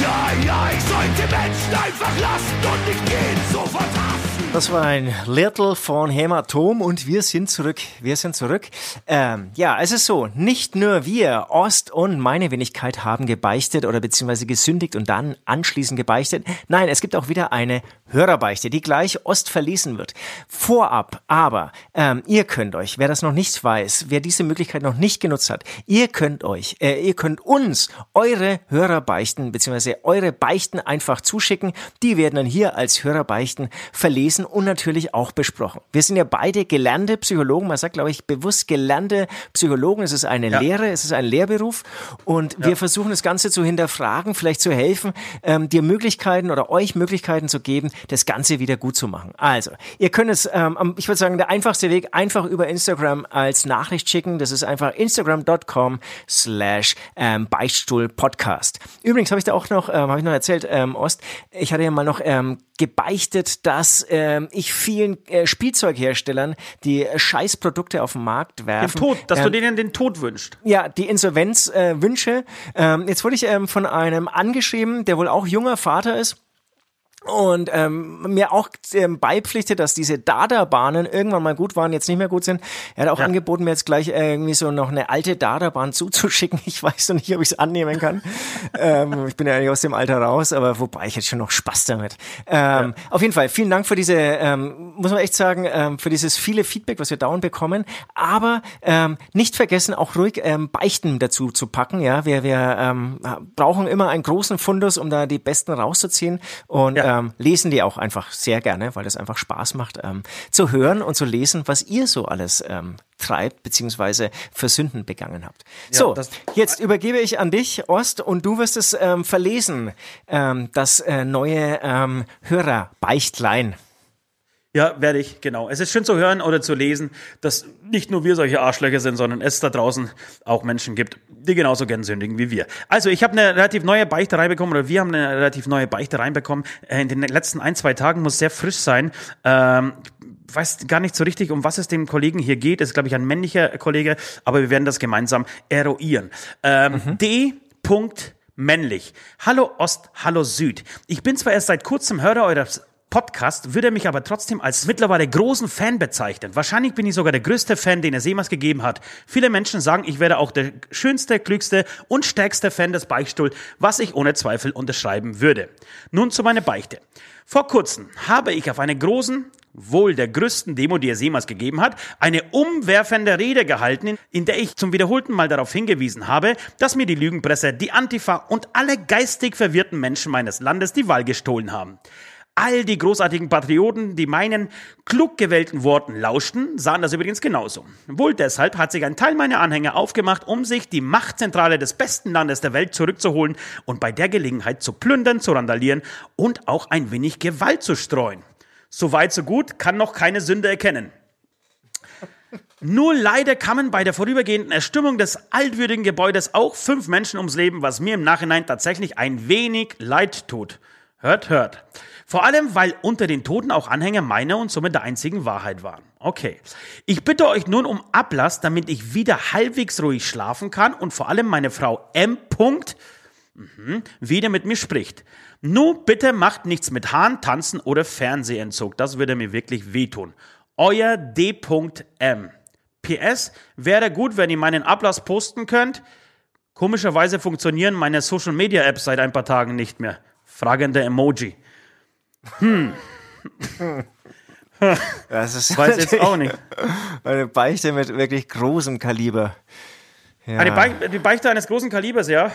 Ja, ja, ich sollte Menschen einfach lassen und nicht jeden sofort hassen. Das war ein Little von Hämatom und wir sind zurück. Wir sind zurück. Ähm, ja, es ist so, nicht nur wir, Ost und meine Wenigkeit haben gebeichtet oder beziehungsweise gesündigt und dann anschließend gebeichtet. Nein, es gibt auch wieder eine Hörerbeichte, die gleich Ost verließen wird. Vorab aber, ähm, ihr könnt euch, wer das noch nicht weiß, wer diese Möglichkeit noch nicht genutzt hat, ihr könnt euch, äh, ihr könnt uns eure Hörerbeichten beziehungsweise eure Beichten einfach zuschicken. Die werden dann hier als Hörerbeichten verlesen und natürlich auch besprochen. Wir sind ja beide gelernte Psychologen. Man sagt, glaube ich, bewusst gelernte Psychologen. Es ist eine Ja. Lehre, es ist ein Lehrberuf. Und wir versuchen das Ganze zu hinterfragen, vielleicht zu helfen, ähm, dir Möglichkeiten oder euch Möglichkeiten zu geben, das Ganze wieder gut zu machen. Also, ihr könnt es, ähm, ich würde sagen, der einfachste Weg, einfach über Instagram als Nachricht schicken. Das ist einfach instagram.com slash ähm, Beichtstuhl-Podcast. Übrigens habe ich da auch noch, ähm, habe ich noch erzählt, ähm, Ost, ich hatte ja mal noch ähm, gebeichtet, dass ähm, ich vielen äh, Spielzeugherstellern die Scheißprodukte auf den Markt Den werfen. Tod, dass ähm, du denen den Tod wünschst. ja, die Insolvenz äh, wünsche. Ähm, jetzt wurde ich ähm, von einem angeschrieben, der wohl auch junger Vater ist. Und ähm, mir auch ähm, beipflichtet, dass diese Dada-Bahnen irgendwann mal gut waren, jetzt nicht mehr gut sind. Er hat auch Ja. angeboten, mir jetzt gleich äh, irgendwie so noch eine alte Dada-Bahn zuzuschicken. Ich weiß noch nicht, ob ich es annehmen kann. ähm, ich bin ja eigentlich aus dem Alter raus, aber wobei ich jetzt schon noch Spaß damit. Ähm, Auf jeden Fall, vielen Dank für diese, ähm, muss man echt sagen, ähm, für dieses viele Feedback, was wir dauernd bekommen. Aber ähm, nicht vergessen, auch ruhig ähm, Beichten dazu zu packen. Ja, wir, wir ähm, brauchen immer einen großen Fundus, um da die besten rauszuziehen und Ja. Ähm, lesen die auch einfach sehr gerne, weil das einfach Spaß macht, ähm, zu hören und zu lesen, was ihr so alles ähm, treibt beziehungsweise für Sünden begangen habt. so, das- jetzt übergebe ich an dich, Ost, und du wirst es ähm, verlesen, ähm, das äh, neue ähm, Hörerbeichtlein. Ja, werde ich, genau. Es ist schön zu hören oder zu lesen, dass nicht nur wir solche Arschlöcher sind, sondern es da draußen auch Menschen gibt, die genauso gern sündigen wie wir. Also, ich habe eine relativ neue Beichte reinbekommen, oder wir haben eine relativ neue Beichte reinbekommen. Äh, In den letzten ein, zwei Tagen muss sehr frisch sein. Ähm, ich weiß gar nicht so richtig, um was es dem Kollegen hier geht. Es ist, glaube ich, ein männlicher Kollege, aber wir werden das gemeinsam eruieren. Ähm, D. Punkt männlich. Hallo Ost, hallo Süd. Ich bin zwar erst seit kurzem Hörer eures Podcast, würde mich aber trotzdem als mittlerweile großen Fan bezeichnen. Wahrscheinlich bin ich sogar der größte Fan, den es jemals gegeben hat. Viele Menschen sagen, ich wäre auch der schönste, klügste und stärkste Fan des Beichtstuhl, was ich ohne Zweifel unterschreiben würde. Nun zu meiner Beichte. Vor kurzem habe ich auf einer großen, wohl der größten Demo, die es jemals gegeben hat, eine umwerfende Rede gehalten, in der ich zum wiederholten Mal darauf hingewiesen habe, dass mir die Lügenpresse, die Antifa und alle geistig verwirrten Menschen meines Landes die Wahl gestohlen haben. All die großartigen Patrioten, die meinen klug gewählten Worten lauschten, sahen das übrigens genauso. Wohl deshalb hat sich ein Teil meiner Anhänger aufgemacht, um sich die Machtzentrale des besten Landes der Welt zurückzuholen und bei der Gelegenheit zu plündern, zu randalieren und auch ein wenig Gewalt zu streuen. So weit, so gut, kann noch keine Sünde erkennen. Nur leider kamen bei der vorübergehenden Erstürmung des altwürdigen Gebäudes auch fünf Menschen ums Leben, was mir im Nachhinein tatsächlich ein wenig leid tut. Hört, hört. Vor allem, weil unter den Toten auch Anhänger meiner und somit der einzigen Wahrheit waren. Okay. Ich bitte euch nun um Ablass, damit ich wieder halbwegs ruhig schlafen kann und vor allem meine Frau M. Mhm, wieder mit mir spricht. Nun bitte macht nichts mit Hahn, Tanzen oder Fernsehentzug. Das würde mir wirklich wehtun. Euer D.M. PS, wäre gut, wenn ihr meinen Ablass posten könnt. Komischerweise funktionieren meine Social Media Apps seit ein paar Tagen nicht mehr. Fragende Emoji. Das ist Weiß jetzt auch nicht. eine Beichte mit wirklich großem Kaliber. Ja. Eine Beichte, die Beichte eines großen Kalibers, ja.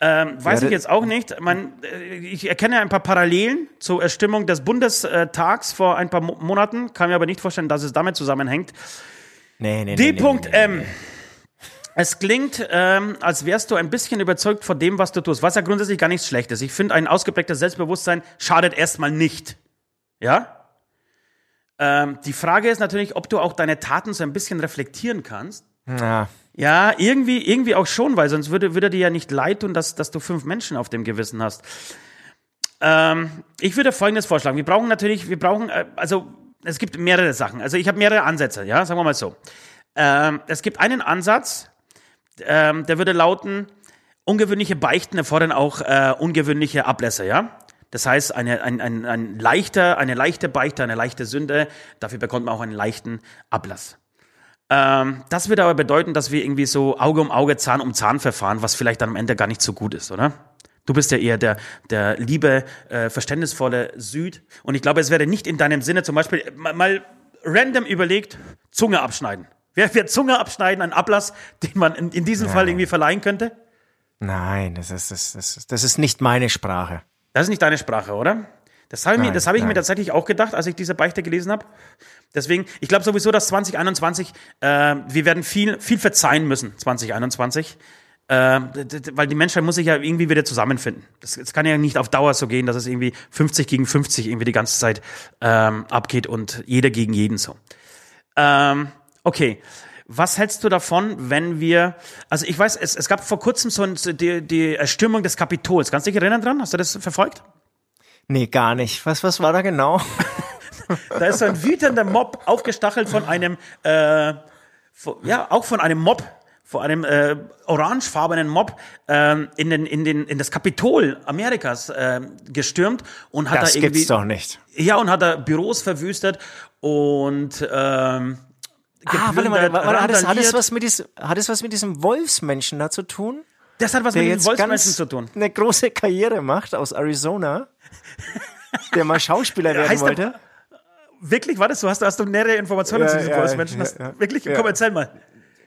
Ähm, weiß Ja, ich jetzt auch nicht. Man, äh, ich erkenne ein paar Parallelen zur Erstimmung des Bundestags vor ein paar Mo Monaten, kann mir aber nicht vorstellen, dass es damit zusammenhängt. Nee, nee, nee. nee, D.M. Es klingt, ähm, als wärst du ein bisschen überzeugt von dem, was du tust, was ja grundsätzlich gar nichts Schlechtes. Ich finde, ein ausgeprägtes Selbstbewusstsein schadet erstmal nicht. Ja? Ähm, die Frage ist natürlich, ob du auch deine Taten so ein bisschen reflektieren kannst. Ja. Ja, irgendwie, irgendwie auch schon, weil sonst würde, würde dir ja nicht leid tun, dass, dass du fünf Menschen auf dem Gewissen hast. Ähm, ich würde Folgendes vorschlagen. Wir brauchen natürlich, wir brauchen, äh, also es gibt mehrere Sachen. Also ich habe mehrere Ansätze, ja, sagen wir mal so. Ähm, es gibt einen Ansatz, ähm, der würde lauten, ungewöhnliche Beichten erfordern auch äh, ungewöhnliche Ablässe, ja. Das heißt, eine, ein, ein, ein leichter, eine leichte Beichte, eine leichte Sünde, dafür bekommt man auch einen leichten Ablass. Ähm, das würde aber bedeuten, dass wir irgendwie so Auge um Auge, Zahn um Zahn verfahren, was vielleicht dann am Ende gar nicht so gut ist, oder? Du bist ja eher der, der liebe, äh, verständnisvolle Süd. Und ich glaube, es wäre nicht in deinem Sinne zum Beispiel mal, mal random überlegt, Zunge abschneiden. Wer wird Zunge abschneiden, ein Ablass, den man in, in diesem Fall irgendwie verleihen könnte? Nein, das ist, das, ist, das ist nicht meine Sprache. Das ist nicht deine Sprache, oder? Das habe ich, mir, Nein, das habe ich mir nein. tatsächlich auch gedacht, als ich diese Beichte gelesen habe. Deswegen, ich glaube sowieso, dass 2021, äh, wir werden viel, viel verzeihen müssen, 2021. Äh, weil die Menschheit muss sich ja irgendwie wieder zusammenfinden. Das, das kann ja nicht auf Dauer so gehen, dass es irgendwie 50 gegen 50 irgendwie die ganze Zeit ähm, abgeht und jeder gegen jeden so. Ähm, okay. Was hältst du davon, wenn wir, also ich weiß, es, es gab vor kurzem so die, die Erstürmung des Kapitols. Kannst du dich erinnern dran? Hast du das verfolgt? Nee, gar nicht. Was, was war da genau? Da ist so ein wütender Mob aufgestachelt von einem, äh, von, ja, auch von einem Mob, von einem äh, orangefarbenen Mob ähm, in, den, in, den, in das Kapitol Amerikas äh, gestürmt und hat Das da irgendwie gibt's doch nicht. ja und hat da Büros verwüstet und ähm, Ah, warte mal, hat, es, hat, randaliert. was mit diesem, hat es was mit diesem Wolfsmenschen da zu tun? das hat was Der mit jetzt Wolfsmenschen zu tun. eine große Karriere macht aus Arizona, der mal Schauspieler werden Heißt der- wollte. Wirklich, war das so? Hast du, hast du nähere Informationen Ja, zu diesen ja, Wolfsmenschen? ja, ja. Wirklich? Komm, erzähl mal.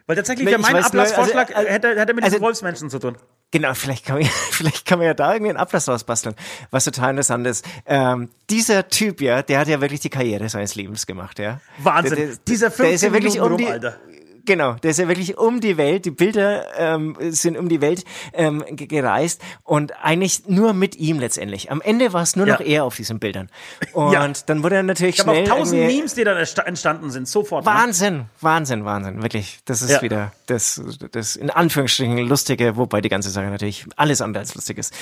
Weil tatsächlich Nee, ich mein also, Ablassvorschlag also, hätte, hätte mit diesen also- Wolfsmenschen zu tun. Genau, vielleicht kann, man, vielleicht kann man ja da irgendwie einen Ablass rausbasteln. Was total interessant ist. Ähm, dieser Typ, ja, der hat ja wirklich die Karriere seines Lebens gemacht, ja. Wahnsinn. Der, der, Dieser der ist ja 15 wirklich Minuten um die, rum, Alter. Genau, der ist ja wirklich um die Welt, die Bilder ähm, sind um die Welt ähm, ge- gereist und eigentlich nur mit ihm letztendlich. Am Ende war es nur Ja. noch er auf diesen Bildern. Und Ja. dann wurde er natürlich Ich habe schnell auch tausend Memes, die dann entstanden sind, sofort. ne? Wahnsinn, Wahnsinn, Wahnsinn, wirklich. Das ist Ja. wieder das, das in Anführungsstrichen lustige, wobei die ganze Sache natürlich alles andere als lustig ist.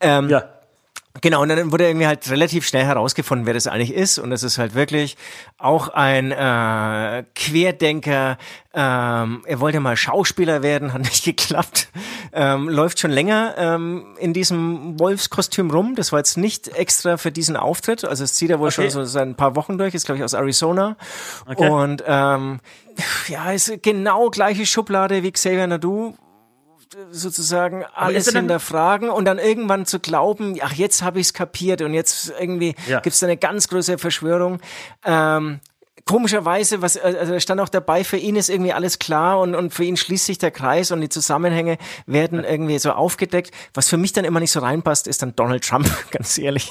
Ähm, Ja. Genau, und dann wurde irgendwie halt relativ schnell herausgefunden, wer das eigentlich ist. Und es ist halt wirklich auch ein äh, Querdenker. Ähm, er wollte mal Schauspieler werden, hat nicht geklappt. Ähm, läuft schon länger ähm, in diesem Wolfskostüm rum. Das war jetzt nicht extra für diesen Auftritt. Also es zieht er wohl Okay. schon so seit ein paar Wochen durch. Ist, glaube ich, aus Arizona. Okay. Und ähm, ja, ist genau gleiche Schublade wie Xavier Nadu sozusagen alles er hinterfragen und dann irgendwann zu glauben, ach, jetzt habe ich es kapiert und jetzt irgendwie Ja. gibt's da eine ganz große Verschwörung. Ähm, komischerweise, was, also da stand auch dabei, für ihn ist irgendwie alles klar und, und für ihn schließt sich der Kreis und die Zusammenhänge werden irgendwie so aufgedeckt. Was für mich dann immer nicht so reinpasst, ist dann Donald Trump, ganz ehrlich.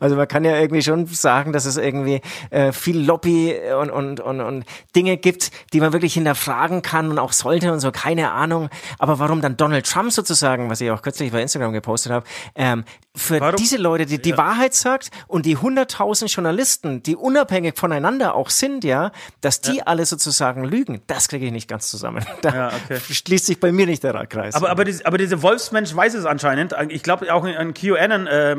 Also man kann ja irgendwie schon sagen, dass es irgendwie äh, viel Lobby und, und, und, und Dinge gibt, die man wirklich hinterfragen kann und auch sollte und so, keine Ahnung. Aber warum dann Donald Trump sozusagen, was ich auch kürzlich bei Instagram gepostet habe, ähm, für Warum? diese Leute, die die Wahrheit sagt und die 100.000 Journalisten, die unabhängig voneinander auch sind, ja, dass die alle sozusagen lügen, das kriege ich nicht ganz zusammen. Da Ja, okay. schließt sich bei mir nicht der Kreis. Aber, aber, diese, aber diese Wolfsmensch weiß es anscheinend. Ich glaube auch ein QAnon, äh,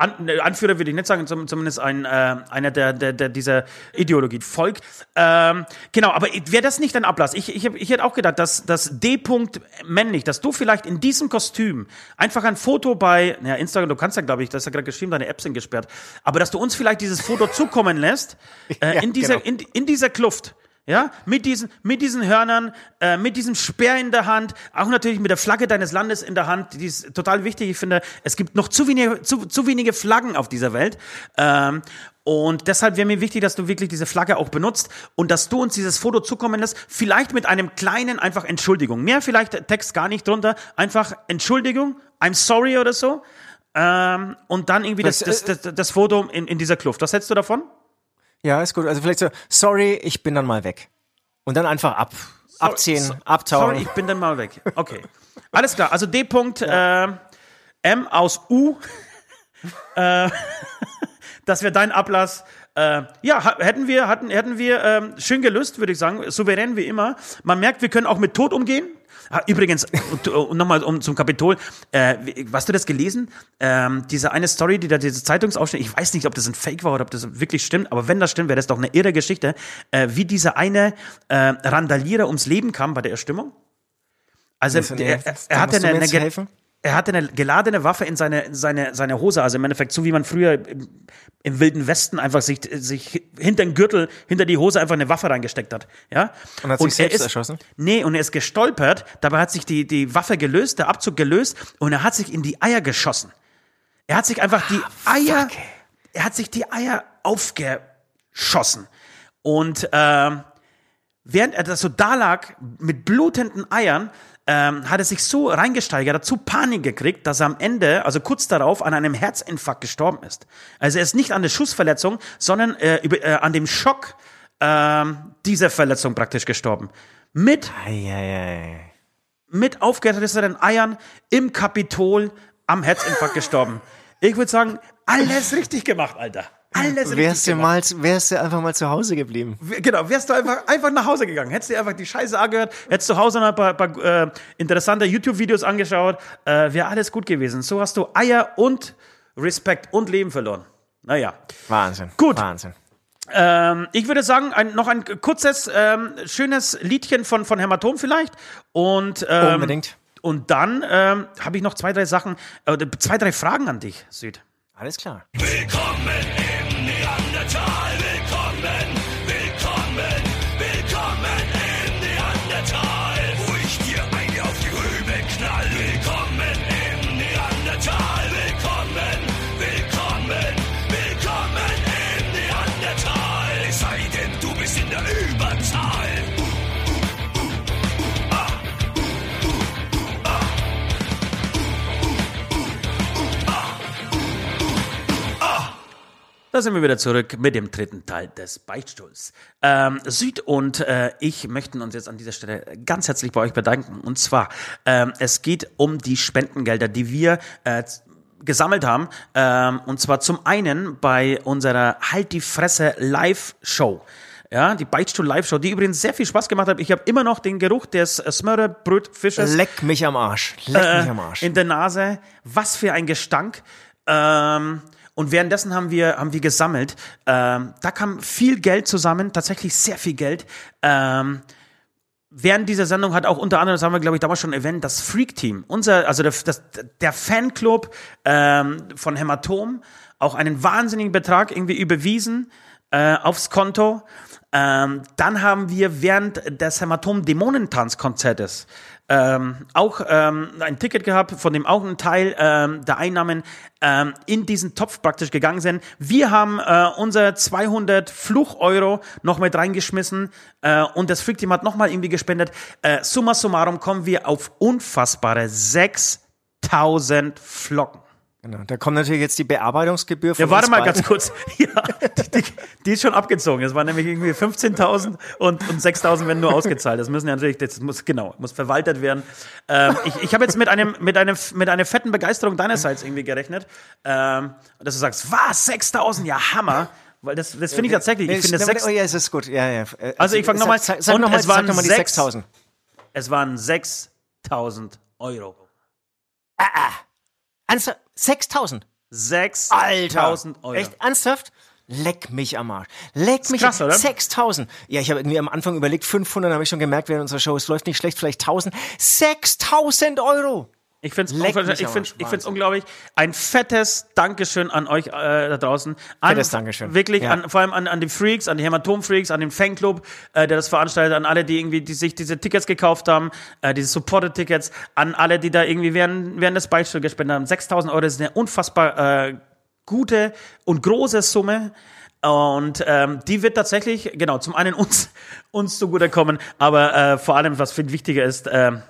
An, äh, Anführer würde ich nicht sagen, zum, zumindest ein, äh, einer, der, der, der dieser Ideologie folgt. Ähm, genau, aber wäre das nicht ein Ablass? Ich, ich, ich hätte auch gedacht, dass das D. männlich, dass du vielleicht in diesem Kostüm einfach ein Foto bei, ja, Instagram, du kannst ja, glaube ich, das ist ja gerade geschrieben, deine Apps sind gesperrt, aber dass du uns vielleicht dieses Foto zukommen lässt, äh, Ja, in, dieser, genau. in, in dieser Kluft. Ja, mit diesen, mit diesen Hörnern, äh, mit diesem Speer in der Hand, auch natürlich mit der Flagge deines Landes in der Hand, die ist total wichtig. Ich finde, es gibt noch zu wenige, zu, zu wenige Flaggen auf dieser Welt. Ähm, Und deshalb wäre mir wichtig, dass du wirklich diese Flagge auch benutzt und dass du uns dieses Foto zukommen lässt. Vielleicht mit einem kleinen, einfach Entschuldigung. Mehr vielleicht Text gar nicht drunter. Einfach Entschuldigung, I'm sorry oder so. Ähm, und dann irgendwie das, das, äh, das, das Foto in, in dieser Kluft. Was hältst du davon? Ja, ist gut. Also vielleicht so, sorry, ich bin dann mal weg. Und dann einfach ab, abziehen, so- abtauchen. Sorry, ich bin dann mal weg. Okay. Alles klar. Also D. -Punkt, äh, M aus U. äh, das wäre dein Ablass. Äh, ja, hätten wir, hatten, hätten wir ähm, schön gelöst, würde ich sagen. Souverän wie immer. Man merkt, wir können auch mit Tod umgehen. Ah, Übrigens, nochmal um zum Kapitol, äh, hast du das gelesen? Ähm, diese eine Story, die da diese Zeitungsausschnitt, ich weiß nicht, ob das ein Fake war oder ob das wirklich stimmt, aber wenn das stimmt, wäre das doch eine irre Geschichte, äh, wie dieser eine äh, Randalierer ums Leben kam bei der Erstimmung. Also er, er, er hatte eine, eine, helfen? Er hatte eine geladene Waffe in seine, seine, seine Hose, also im Endeffekt so wie man früher im, im Wilden Westen einfach sich, sich hinter den Gürtel, hinter die Hose einfach eine Waffe reingesteckt hat. Ja? Und hat sich er selbst ist, erschossen? Nee, und er ist gestolpert, dabei hat sich die, die Waffe gelöst, der Abzug gelöst und er hat sich in die Eier geschossen. Er hat sich einfach die Eier, fuck, ey. er hat sich die Eier aufgeschossen. Und ähm, während er das so da lag, mit blutenden Eiern, ähm, hat er sich so reingesteigert, hat so Panik gekriegt, dass er am Ende, also kurz darauf, an einem Herzinfarkt gestorben ist. Also er ist nicht an der Schussverletzung, sondern äh, über, äh, an dem Schock ähm, dieser Verletzung praktisch gestorben. Mit mit aufgerissenen Eiern im Kapitol am Herzinfarkt gestorben. Ich würde sagen, alles richtig gemacht, Alter. Alles richtig Wärst du, mal, wärst du einfach mal zu Hause geblieben. Genau, wärst du einfach, einfach nach Hause gegangen. Hättest dir einfach die Scheiße angehört, hättest zu Hause noch ein paar, paar äh, interessante YouTube-Videos angeschaut, äh, wäre alles gut gewesen. So hast du Eier und Respekt und Leben verloren. Naja. Wahnsinn. Gut. Wahnsinn. Ähm, ich würde sagen, ein, noch ein kurzes, ähm, schönes Liedchen von, von Hämatom vielleicht. Und, ähm, Unbedingt. Und dann ähm, habe ich noch zwei, drei Sachen, äh, zwei, drei Fragen an dich, Süd. Alles klar. Willkommen Da sind wir wieder zurück mit dem dritten Teil des Beichtstuhls. Ähm, Süd und äh, ich möchten uns jetzt an dieser Stelle ganz herzlich bei euch bedanken. Und zwar, ähm, es geht um die Spendengelder, die wir äh, gesammelt haben. Ähm, und zwar zum einen bei unserer Halt die Fresse Live-Show. Ja, die Beichtstuhl Live-Show, die übrigens sehr viel Spaß gemacht hat. Ich habe immer noch den Geruch des Smörrebrötfisches Leck mich am Arsch. Leck äh, mich am Arsch. in der Nase. Was für ein Gestank. Ähm, und währenddessen haben wir, haben wir gesammelt. Ähm, da kam viel Geld zusammen, tatsächlich sehr viel Geld. Ähm, während dieser Sendung hat auch unter anderem, das haben wir, glaube ich, damals schon erwähnt, das Freak-Team, unser, also der, das, der Fanclub ähm, von Hämatom, auch einen wahnsinnigen Betrag irgendwie überwiesen äh, aufs Konto. Ähm, dann haben wir während des Hämatom-Dämonentanz-Konzertes ähm, auch ähm, ein Ticket gehabt, von dem auch ein Teil ähm, der Einnahmen ähm, in diesen Topf praktisch gegangen sind. Wir haben äh, unser 200 Fluch-Euro noch mit reingeschmissen äh, und das Freak-Team hat nochmal irgendwie gespendet. Äh, summa summarum kommen wir auf unfassbare 6000 Flocken. Genau. Da kommt natürlich jetzt die Bearbeitungsgebühr von Ja, warte uns mal beiden. ganz kurz. Ja, die, die, die ist schon abgezogen. Es waren nämlich irgendwie 15.000 und, und 6.000 werden nur ausgezahlt. Das müssen ja natürlich, das muss, genau, muss verwaltet werden. Ähm, ich ich habe jetzt mit einem, mit einem, mit einer fetten Begeisterung deinerseits irgendwie gerechnet. Ähm, dass du sagst, was, 6.000? Ja, Hammer. Weil das, das finde ich tatsächlich, ich finde das sechs, oh ja, es ist gut. Ja, ja. Äh, Also ich fang noch mal- Sag, sag, noch es waren noch die sechs- 6000. es waren 6.000 Euro. Ernsthaft? 6000? 6.000 Euro. Echt ernsthaft? Leck mich am Arsch. Leck mich krass, oder? 6000. Ja, ich habe irgendwie am Anfang überlegt, 500 habe ich schon gemerkt während unserer Show. Es läuft nicht schlecht, vielleicht 1000. 6000 Euro. Ich finde es ich ich find's unglaublich. Ein fettes Dankeschön an euch äh, da draußen. An, Fettes Dankeschön. Wirklich, Ja. an, vor allem an, an die Freaks, an die Hämatom-Freaks, an den Fanclub, äh, der das veranstaltet, an alle, die irgendwie die sich diese Tickets gekauft haben, äh, diese Supported-Tickets, an alle, die da irgendwie während, während des Beispiels gespendet haben. 6000 Euro ist eine unfassbar äh, gute und große Summe. Und ähm, die wird tatsächlich, genau, zum einen uns, uns zugutekommen, aber äh, vor allem, was viel wichtiger ist, ähm,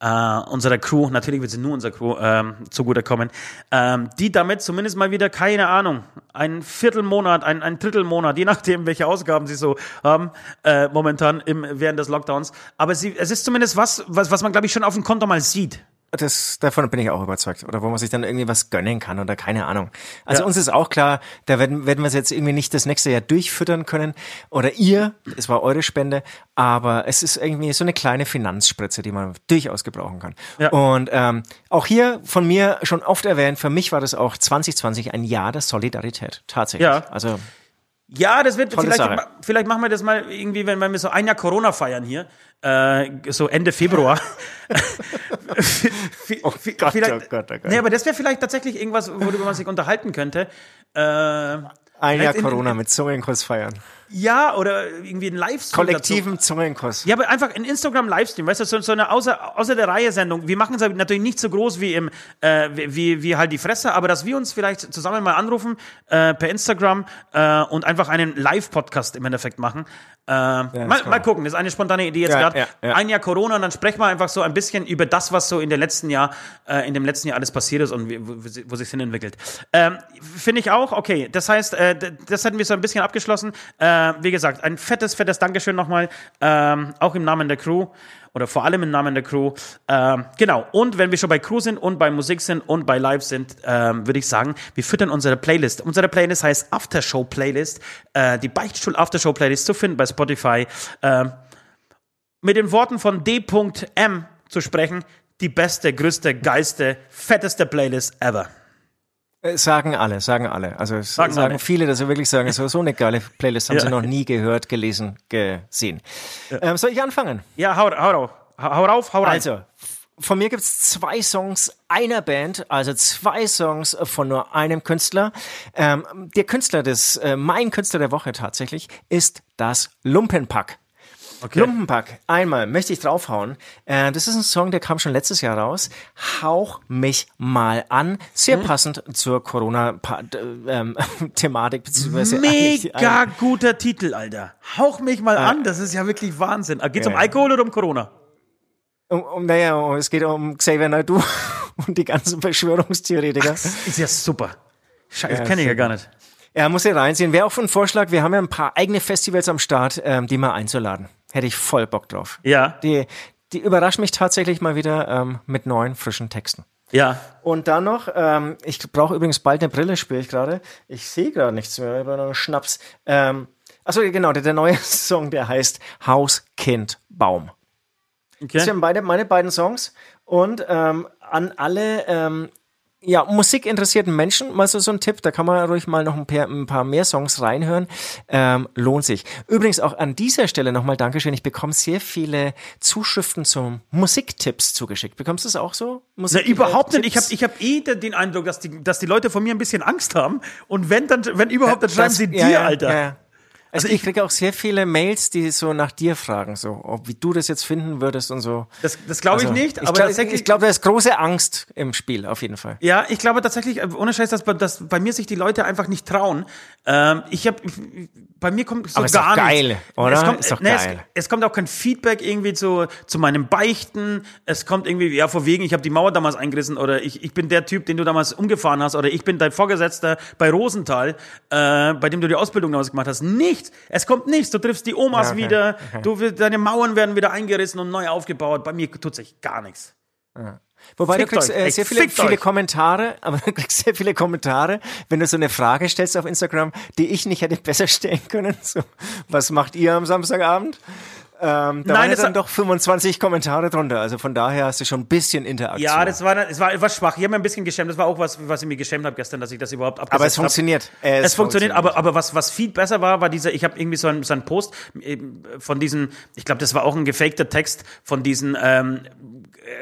äh, unserer Crew, natürlich wird sie nur unserer Crew ähm, zugutekommen, ähm, die damit zumindest mal wieder, keine Ahnung, ein Viertelmonat, ein, ein Drittelmonat, je nachdem, welche Ausgaben sie so haben, äh, momentan im, während des Lockdowns. Aber sie, es ist zumindest was, was, was man, glaube ich, schon auf dem Konto mal sieht. Das, davon bin ich auch überzeugt. Oder wo man sich dann irgendwie was gönnen kann oder keine Ahnung. Also Ja. uns ist auch klar, da werden, werden wir es jetzt irgendwie nicht das nächste Jahr durchfüttern können. Oder ihr, es war eure Spende, aber es ist irgendwie so eine kleine Finanzspritze, die man durchaus gebrauchen kann. Ja. Und ähm, auch hier von mir schon oft erwähnt, für mich war das auch 2020 ein Jahr der Solidarität. Tatsächlich. Ja. Also Ja, das wird Tolle vielleicht, Sache. vielleicht machen wir das mal irgendwie, wenn, wenn wir so ein Jahr Corona feiern hier, äh, so Ende Februar. Oh Gott, vielleicht, oh Gott, oh Gott. Nee, aber das wäre vielleicht tatsächlich irgendwas, worüber man sich unterhalten könnte. Äh, ein Jahr in- Corona mit Zungenkuss feiern. Ja, oder irgendwie ein Livestream. Kollektiven Zungenkuss. Ja, aber einfach ein Instagram-Livestream, weißt du, so, so eine außer, außer der Reihe-Sendung. Wir machen es natürlich nicht so groß wie im, äh, wie, wie, wie halt die Fresse, aber dass wir uns vielleicht zusammen mal anrufen äh, per Instagram äh, und einfach einen Live-Podcast im Endeffekt machen. Äh, mal, kann mal man. gucken, das ist eine spontane Idee jetzt Ja, gerade. ja, ja. Ein Jahr Corona und dann sprechen wir einfach so ein bisschen über das, was so in den letzten Jahr, äh, in dem letzten Jahr alles passiert ist und wo, wo sich hin entwickelt. Ähm, Finde ich auch, okay. Das heißt, äh, das hätten wir so ein bisschen abgeschlossen. Äh, wie gesagt, ein fettes, fettes Dankeschön nochmal, ähm, auch im Namen der Crew oder vor allem im Namen der Crew. Ähm, genau. Und wenn wir schon bei Crew sind und bei Musik sind und bei Live sind, ähm, würde ich sagen, wir füttern unsere Playlist. Unsere Playlist heißt Aftershow Playlist. Äh, die Beichtstuhl Aftershow Playlist zu finden bei Spotify. Ähm, mit den Worten von D.M. zu sprechen, die beste, größte, geilste, fetteste Playlist ever. Äh, Sagen alle, sagen alle. Also es Sagen sagen, viele, dass sie wirklich sagen, so, so eine geile Playlist haben Ja. sie noch nie gehört, gelesen, gesehen. Ähm, soll ich anfangen? Ja, hau, hau rauf. Hau, hau rauf, hau rein. Also, von mir gibt's zwei Songs einer Band, also zwei Songs von nur einem Künstler. Ähm, der Künstler des, äh, mein Künstler der Woche tatsächlich, ist das Lumpenpack. Okay. Lumpenpack, einmal möchte ich draufhauen. Äh, das ist ein Song, der kam schon letztes Jahr raus. Hauch mich mal an. Sehr Hm? passend zur Corona-Thematik, beziehungsweise Mega guter Titel, Alter. Hauch mich mal an, das ist ja wirklich Wahnsinn. Geht es um Ja. Alkohol oder um Corona? um, um, naja, um, es geht um Xavier Naidoo und die ganzen Verschwörungstheoretiker. Ist ja super. Scheiße, Ja, kenne ich ja gar nicht. Ja, muss ja reinziehen. Wäre auch ein Vorschlag, wir haben ja ein paar eigene Festivals am Start, ähm, die mal einzuladen. Hätte ich voll Bock drauf. Ja, Die, die überraschen mich tatsächlich mal wieder ähm, mit neuen, frischen Texten. ja. Und dann noch, ähm, ich brauche übrigens bald eine Brille, spüre ich gerade. Ich sehe gerade nichts mehr, noch einen Schnaps. Ähm, achso, genau, der, der neue Song, der heißt Haus, Kind, Baum. Das Okay. sind beide, meine beiden Songs. Und ähm, an alle ähm, ja, musikinteressierten Menschen mal so, so ein Tipp, da kann man ruhig mal noch ein paar, ein paar mehr Songs reinhören. Ähm, lohnt sich. Übrigens auch an dieser Stelle nochmal Dankeschön. Ich bekomme sehr viele Zuschriften zu Musiktipps zugeschickt. Bekommst du das auch so? Na, Musik überhaupt äh, nicht. Ich habe ich hab eh den Eindruck, dass die, dass die Leute von mir ein bisschen Angst haben. Und wenn, dann, wenn überhaupt, dann schreiben Das- sie dir, ja, ja, Alter. Ja. Also ich kriege auch sehr viele Mails, die so nach dir fragen, so, ob wie du das jetzt finden würdest und so. Das, das glaube ich Also, nicht, Ich aber glaube, tatsächlich. ich glaub, da ist große Angst im Spiel, auf jeden Fall. Ja, ich glaube tatsächlich, äh, ohne Scheiß, dass, bei- dass bei mir sich die Leute einfach nicht trauen. Ähm, ich habe, bei mir kommt so Aber ist gar doch nichts. geil, oder? Es kommt, Ist doch nee, geil. Es, es kommt auch kein Feedback irgendwie zu, zu meinem Beichten. Es kommt irgendwie, ja, vor wegen, ich habe die Mauer damals eingerissen oder ich, ich bin der Typ, den du damals umgefahren hast oder ich bin dein Vorgesetzter bei Rosenthal, äh, bei dem du die Ausbildung damals gemacht hast. Nichts. Es kommt nichts. Du triffst die Omas Ja, okay, wieder, du, deine Mauern werden wieder eingerissen und neu aufgebaut. Bei mir tut sich gar nichts. Wobei Fickt du kriegst äh, sehr viele, viele. Kommentare, aber du kriegst sehr viele Kommentare, wenn du so eine Frage stellst auf Instagram, die ich nicht hätte besser stellen können. So, was macht ihr am Samstagabend? Ähm, da Nein, waren ja dann doch 25 Kommentare drunter. Also von daher hast du schon ein bisschen Interaktion. Ja, das war, das war etwas schwach. Ich habe mir ein bisschen geschämt. Das war auch was, was ich mir geschämt habe gestern, dass ich das überhaupt abgesetzt aber es funktioniert. Es, funktioniert, aber, aber was, was viel besser war, war dieser, ich habe irgendwie so einen, so einen Post eben von diesen, ich glaube, das war auch ein gefakter Text von diesen ähm,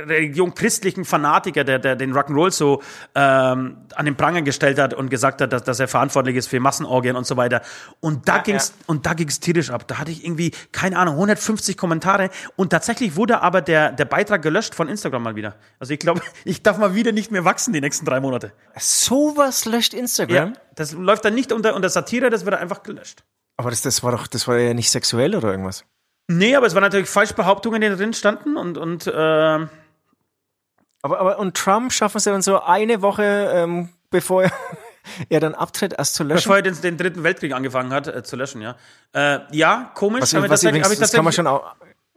Religion christlichen Fanatiker, der, der den Rock'n'Roll so ähm, an den Pranger gestellt hat und gesagt hat, dass, dass er verantwortlich ist für Massenorgien und so weiter. Und da Ja, ging's ja. und da ging's tierisch ab. Da hatte ich irgendwie keine Ahnung 150 Kommentare und tatsächlich wurde aber der der Beitrag gelöscht von Instagram mal wieder. Also ich glaube, ich darf mal wieder nicht mehr wachsen die nächsten drei Monate. Sowas löscht Instagram. Ja, das läuft dann nicht unter unter Satire, das wird einfach gelöscht. Aber das, das war doch, das war ja nicht sexuell oder irgendwas. Nee, aber es waren natürlich Falschbehauptungen, die da drin standen und und äh, Aber, aber und Trump schaffen es ja dann so eine Woche, ähm, bevor er, er dann abtritt, erst zu löschen. Bevor er den, den dritten Weltkrieg angefangen hat, äh, zu löschen, ja. Äh, ja, komisch. Was, aber was das, übrigens, hab ich das kann man schon auch.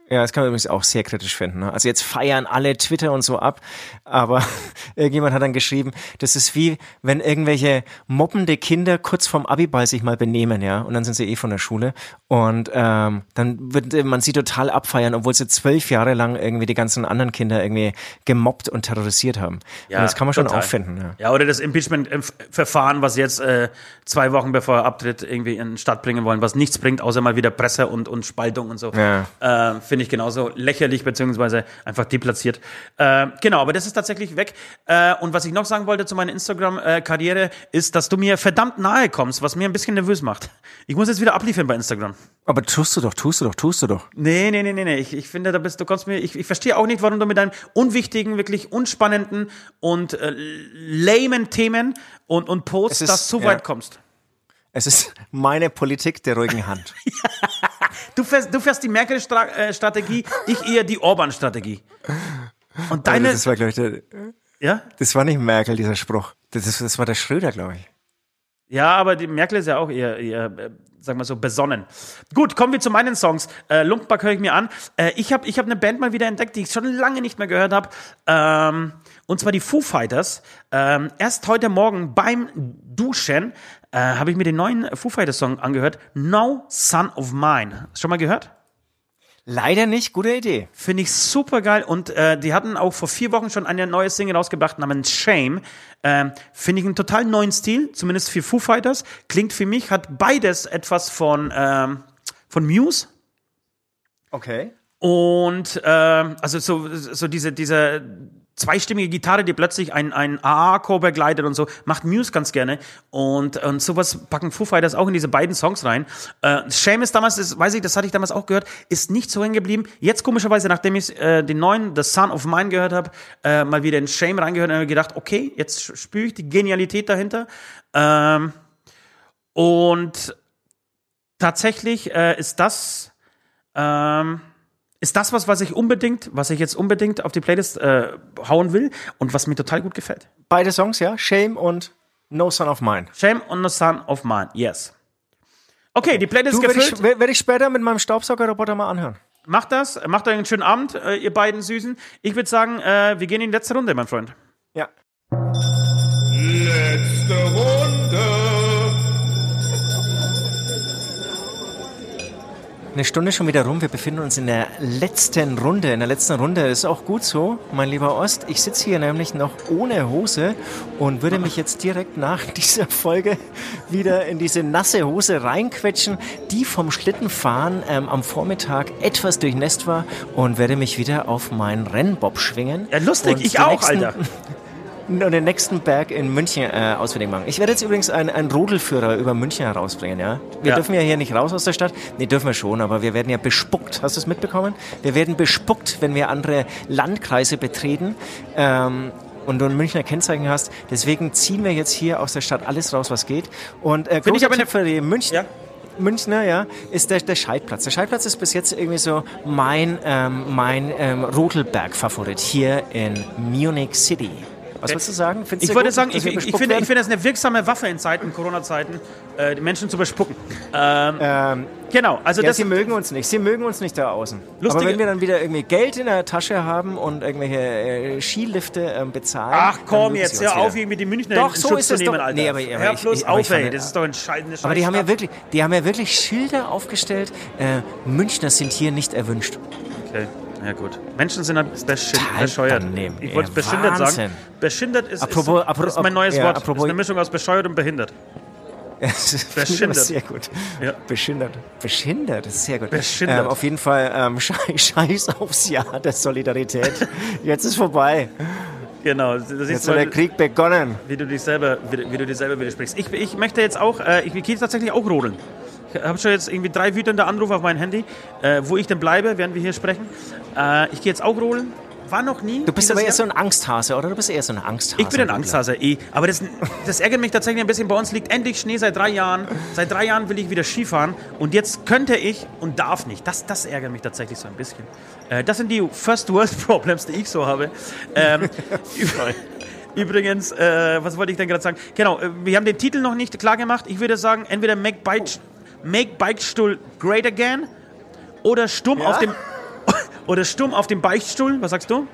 Ja, das kann man übrigens auch sehr kritisch finden. Ne? Also jetzt feiern alle Twitter und so ab, aber irgendjemand hat dann geschrieben, das ist wie, wenn irgendwelche mobbende Kinder kurz vorm Abiball sich mal benehmen, ja, und dann sind sie eh von der Schule und ähm, dann wird man sie total abfeiern, obwohl sie zwölf Jahre lang irgendwie die ganzen anderen Kinder irgendwie gemobbt und terrorisiert haben. Ja, und das kann man schon total. auch finden. Ja. Ja, oder das Impeachment-Verfahren, was jetzt äh, zwei Wochen bevor er abtritt, irgendwie in den Start bringen wollen, was nichts bringt, außer mal wieder Presse und, und Spaltung und so. Ja. Äh, Finde ich genauso lächerlich, beziehungsweise einfach deplatziert. Äh, genau, aber das ist tatsächlich weg. Äh, und was ich noch sagen wollte zu meiner Instagram-Karriere, ist, dass du mir verdammt nahe kommst, was mir ein bisschen nervös macht. Ich muss jetzt wieder abliefern bei Instagram. Aber tust du doch, tust du doch, tust du doch. Nee, nee, nee, nee, nee. Ich, ich finde, da bist du kommst mir. Ich, ich verstehe auch nicht, warum du mit deinen unwichtigen, wirklich unspannenden und äh, lamen Themen und, und Posts ist- das so ja. weit kommst. Es ist meine Politik der ruhigen Hand. Du fährst, du fährst die Merkel-Strategie, ich eher die Orban-Strategie. Und Deine, deine. das war, glaube ich, der, ja? das war nicht Merkel, dieser Spruch. Das, das, das war der Schröder, glaube ich. Ja, aber die Merkel ist ja auch eher, eher äh, sagen wir so, besonnen. Gut, kommen wir zu meinen Songs. Äh, Lumpback höre ich mir an. Äh, ich habe ich hab eine Band mal wieder entdeckt, die ich schon lange nicht mehr gehört habe. Ähm, und zwar die Foo Fighters. Ähm, erst heute Morgen beim Duschen äh, habe ich mir den neuen Foo Fighters Song angehört. No Son of Mine. Schon mal gehört? Leider nicht, gute Idee. Finde ich super geil. Und äh, die hatten auch vor vier Wochen schon eine neue Single rausgebracht namens Shame. Ähm, Finde ich einen total neuen Stil, zumindest für Foo Fighters. Klingt für mich, hat beides etwas von, ähm, von Muse. Okay. Und ähm, also so, so diese, diese zweistimmige Gitarre, die plötzlich ein, ein AA-Chor begleitet und so, macht Muse ganz gerne. Und, und sowas packen Foo Fighters auch in diese beiden Songs rein. Äh, Shame ist damals, das weiß ich, das hatte ich damals auch gehört, ist nicht so hängen geblieben. Jetzt komischerweise, nachdem ich äh, den neuen The Son of Mine gehört habe, äh, mal wieder in Shame reingehört und gedacht, okay, jetzt spüre ich die Genialität dahinter. Ähm, und tatsächlich äh, ist das ähm, ist das was, was ich unbedingt, was ich jetzt unbedingt auf die Playlist äh, hauen will und was mir total gut gefällt. Beide Songs, ja? Shame und No Son of Mine. Shame on the Son of Mine, yes. Okay, die Playlist werde gefüllt. ich, werd werd ich später mit meinem Staubsaugerroboter mal anhören. Macht das, macht euch einen schönen Abend, äh, ihr beiden Süßen. Ich würde sagen, äh, wir gehen in die letzte Runde, mein Freund. Ja. Letzte Runde. Eine Stunde schon wieder rum. Wir befinden uns in der letzten Runde. In der letzten Runde ist auch gut so, mein lieber Ost. Ich sitze hier nämlich noch ohne Hose und würde mich jetzt direkt nach dieser Folge wieder in diese nasse Hose reinquetschen, die vom Schlittenfahren ähm, am Vormittag etwas durchnässt war und werde mich wieder auf meinen Rennbob schwingen. Ja, lustig, Und ich auch, nächsten- Alter. und den nächsten Berg in München äh, ausfindig machen. Ich werde jetzt übrigens einen, einen Rodelführer über München herausbringen, ja? Wir Ja. dürfen ja hier nicht raus aus der Stadt. Nee, dürfen wir schon, aber wir werden ja bespuckt. Hast du es mitbekommen? Wir werden bespuckt, wenn wir andere Landkreise betreten. Ähm, und du ein Münchner Kennzeichen hast. Deswegen ziehen wir jetzt hier aus der Stadt alles raus, was geht. Und äh, Finde ich aber Tipp für die München, Ja. Münchner, ja, ist der, der Scheidplatz. Der Scheidplatz ist bis jetzt irgendwie so mein, ähm, mein ähm, Rodelberg-Favorit hier in Munich City. Was willst du sagen? Findest Ich würde gut, sagen, ich, ich, finde, ich finde das eine wirksame Waffe in Zeiten, Corona-Zeiten, äh, die Menschen zu bespucken. Ähm, Ähm, genau, also ja, das sie mögen uns nicht. Sie mögen uns nicht da außen. Lustige- Aber wenn wir dann wieder irgendwie Geld in der Tasche haben und irgendwelche äh, Skilifte ähm, bezahlen. Ach komm jetzt, hör auf, irgendwie die Münchner Doch, in so Schutz ist zu es nehmen, doch. Alter. Nee, aber- aber hör bloß auf, ey, das ist doch entscheidende Aber die haben ja wirklich, die haben ja wirklich Schilder aufgestellt. Äh, Münchner sind hier nicht erwünscht. Okay, ja gut. Menschen sind halt bescheuert. Ich wollte beschindert Wahnsinn. sagen. Beschindert ist, Apropos- ist, apro- ist mein neues ja, Wort. apropos- ist eine Mischung aus bescheuert und behindert. Beschindert. Sehr gut. Ja. Beschindert. Beschindert, das ist sehr gut. Beschindert. Ähm, auf jeden Fall ähm, Scheiß aufs Jahr der Solidarität. Jetzt ist vorbei. Genau. Jetzt hat der Krieg begonnen. Wie du dich selber, wie, wie du dir selber widersprichst. Ich, ich möchte jetzt auch, äh, ich gehe tatsächlich auch rodeln. Ich habe schon jetzt irgendwie drei wütende Anrufe auf mein Handy, äh, wo ich denn bleibe, während wir hier sprechen. Äh, ich gehe jetzt auch rodeln. War noch nie. Du bist aber eher so ein Angsthase, oder? Du bist eher so ein Angsthase. Ich bin ein Angsthase, eh. Aber das, das ärgert mich tatsächlich ein bisschen. Bei uns liegt endlich Schnee seit drei Jahren. Seit drei Jahren will ich wieder Skifahren. Und jetzt könnte ich und darf nicht. Das, das ärgert mich tatsächlich so ein bisschen. Äh, das sind die First World Problems, die ich so habe. Ähm, Übrigens, äh, was wollte ich denn gerade sagen? Genau, äh, wir haben den Titel noch nicht klar gemacht. Ich würde sagen, entweder Make, Bike, Make Bikestuhl Great Again oder Sturm ja? auf dem oder Sturm auf dem Beichtstuhl. Was sagst du?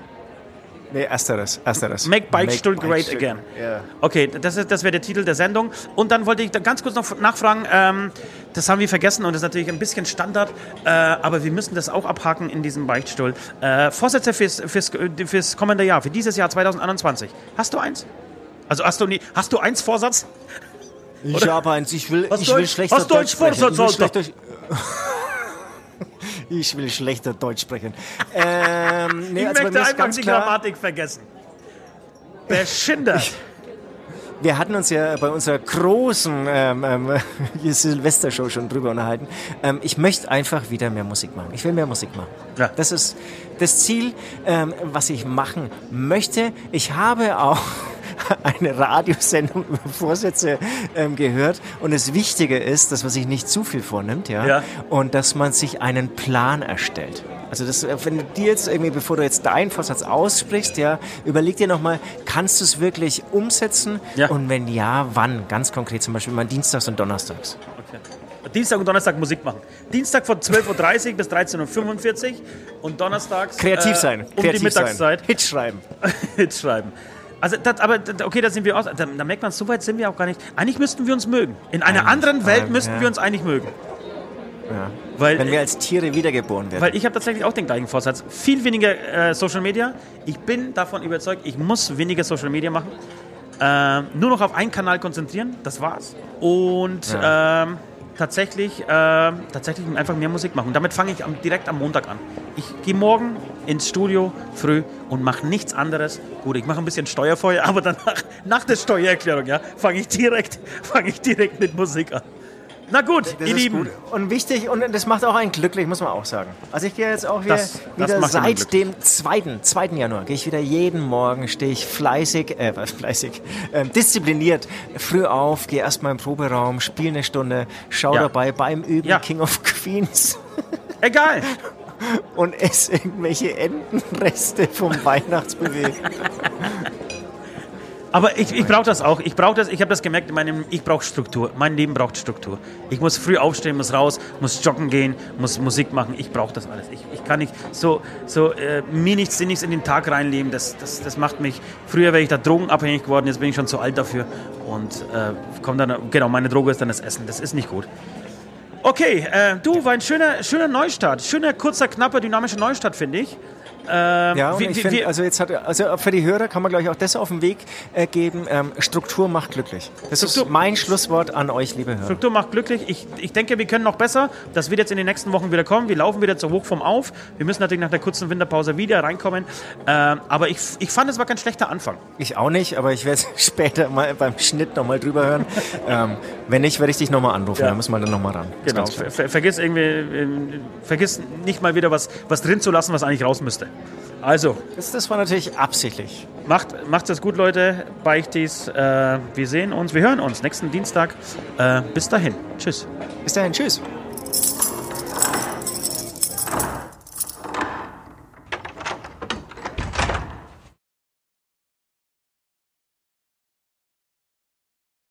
Nee, ersteres. ersteres. Make Beichtstuhl Great Again. Yeah. Okay, das, das wäre der Titel der Sendung. Und dann wollte ich da ganz kurz noch nachfragen, ähm, das haben wir vergessen und das ist natürlich ein bisschen Standard, äh, aber wir müssen das auch abhaken in diesem Beichtstuhl. Äh, Vorsätze fürs, fürs, fürs kommende Jahr, für dieses Jahr 2021. Hast du eins? Also hast du, nie, hast du eins Vorsatz? Ich habe eins. Ich will, ich will schlechter Hast du eins Vorsatz, Alter? Ich will schlechter Deutsch sprechen. Ähm, nee, ich also möchte einfach die Grammatik vergessen. Beschindert. wir hatten uns ja bei unserer großen ähm, ähm, Silvestershow schon drüber unterhalten. Ähm, ich möchte einfach wieder mehr Musik machen. Ich will mehr Musik machen. Ja. Das ist das Ziel, ähm, was ich machen möchte. Ich habe auch eine Radiosendung über Vorsätze ähm, gehört. Und das Wichtige ist, dass man sich nicht zu viel vornimmt, ja, ja. und dass man sich einen Plan erstellt. Also das, äh, wenn du dir jetzt irgendwie, bevor du jetzt deinen Vorsatz aussprichst, ja, überleg dir nochmal, kannst du es wirklich umsetzen? Ja. Und wenn ja, wann? Ganz konkret, zum Beispiel mal Dienstags und Donnerstags. Okay. Dienstag und Donnerstag Musik machen. Dienstag von 12.30 Uhr bis 13.45 Uhr und Donnerstags kreativ sein, äh, um kreativ die Mittagszeit. Sein. Hits schreiben. Hits schreiben. Also, das, aber okay, da sind wir aus. Da, da, merkt man, so weit sind wir auch gar nicht. Eigentlich müssten wir uns mögen. In einer eigentlich, anderen Welt müssten ja. wir uns eigentlich mögen. Ja. Weil, Wenn wir als Tiere wiedergeboren werden. Weil ich habe tatsächlich auch den gleichen Vorsatz. Viel weniger äh, Social Media. Ich bin davon überzeugt, ich muss weniger Social Media machen. Äh, nur noch auf einen Kanal konzentrieren. Das war's. Und ja. ähm, tatsächlich, äh, tatsächlich einfach mehr Musik machen. Und damit fange ich am, direkt am Montag an. Ich gehe morgen ins Studio früh und mache nichts anderes. Gut, ich mache ein bisschen Steuerfeuer, aber danach, nach der Steuererklärung, ja, fange ich fange ich direkt mit Musik an. Na gut, das ihr Lieben. Gut. Und wichtig, und das macht auch einen glücklich, muss man auch sagen. Also ich gehe jetzt auch wieder, das, wieder das seit dem 2. 2. Januar, gehe ich wieder jeden Morgen, stehe ich fleißig, äh, was fleißig, äh, diszipliniert früh auf, gehe erstmal im Proberaum, spiele eine Stunde, schaue ja. dabei beim Üben ja. King of Queens. Egal. und esse irgendwelche Entenreste vom Weihnachtsbuffet. Aber ich, ich brauche das auch. Ich brauche das. Ich habe das gemerkt. In meinem, ich brauche Struktur. Mein Leben braucht Struktur. Ich muss früh aufstehen, muss raus, muss joggen gehen, muss Musik machen. Ich brauche das alles. Ich, ich kann nicht so, so äh, mir nichts Sinniges in den Tag reinleben. Das, das, das macht mich. Früher wäre ich da drogenabhängig geworden. Jetzt bin ich schon zu alt dafür. Und äh, kommt dann genau. Meine Droge ist dann das Essen. Das ist nicht gut. Okay, äh, du, war ein schöner, schöner Neustart. Schöner, kurzer, knapper, dynamischer Neustart, finde ich. Ähm, ja, wie, ich finde, also jetzt hat, also für die Hörer kann man gleich auch das auf den Weg äh, geben. Ähm, Struktur macht glücklich. Das Struktur, ist mein Schlusswort an euch, liebe Hörer. Struktur macht glücklich. Ich, ich denke, wir können noch besser. Das wird jetzt in den nächsten Wochen wieder kommen. Wir laufen wieder zur Hochform auf. Wir müssen natürlich nach der kurzen Winterpause wieder reinkommen. Ähm, aber ich, ich fand, es war kein schlechter Anfang. Ich auch nicht, aber ich werde später mal beim Schnitt nochmal drüber hören. ähm, wenn nicht, werde ich dich nochmal anrufen. Ja. Da müssen wir dann nochmal ran. Genau. Ver vergiss irgendwie, äh, vergiss nicht mal wieder was, was drin zu lassen, was eigentlich raus müsste. Also. Das, das war natürlich absichtlich. Macht, macht es gut, Leute. Beichtis. Äh, wir sehen uns, wir hören uns nächsten Dienstag. Äh, bis dahin. Tschüss. Bis dahin. Tschüss.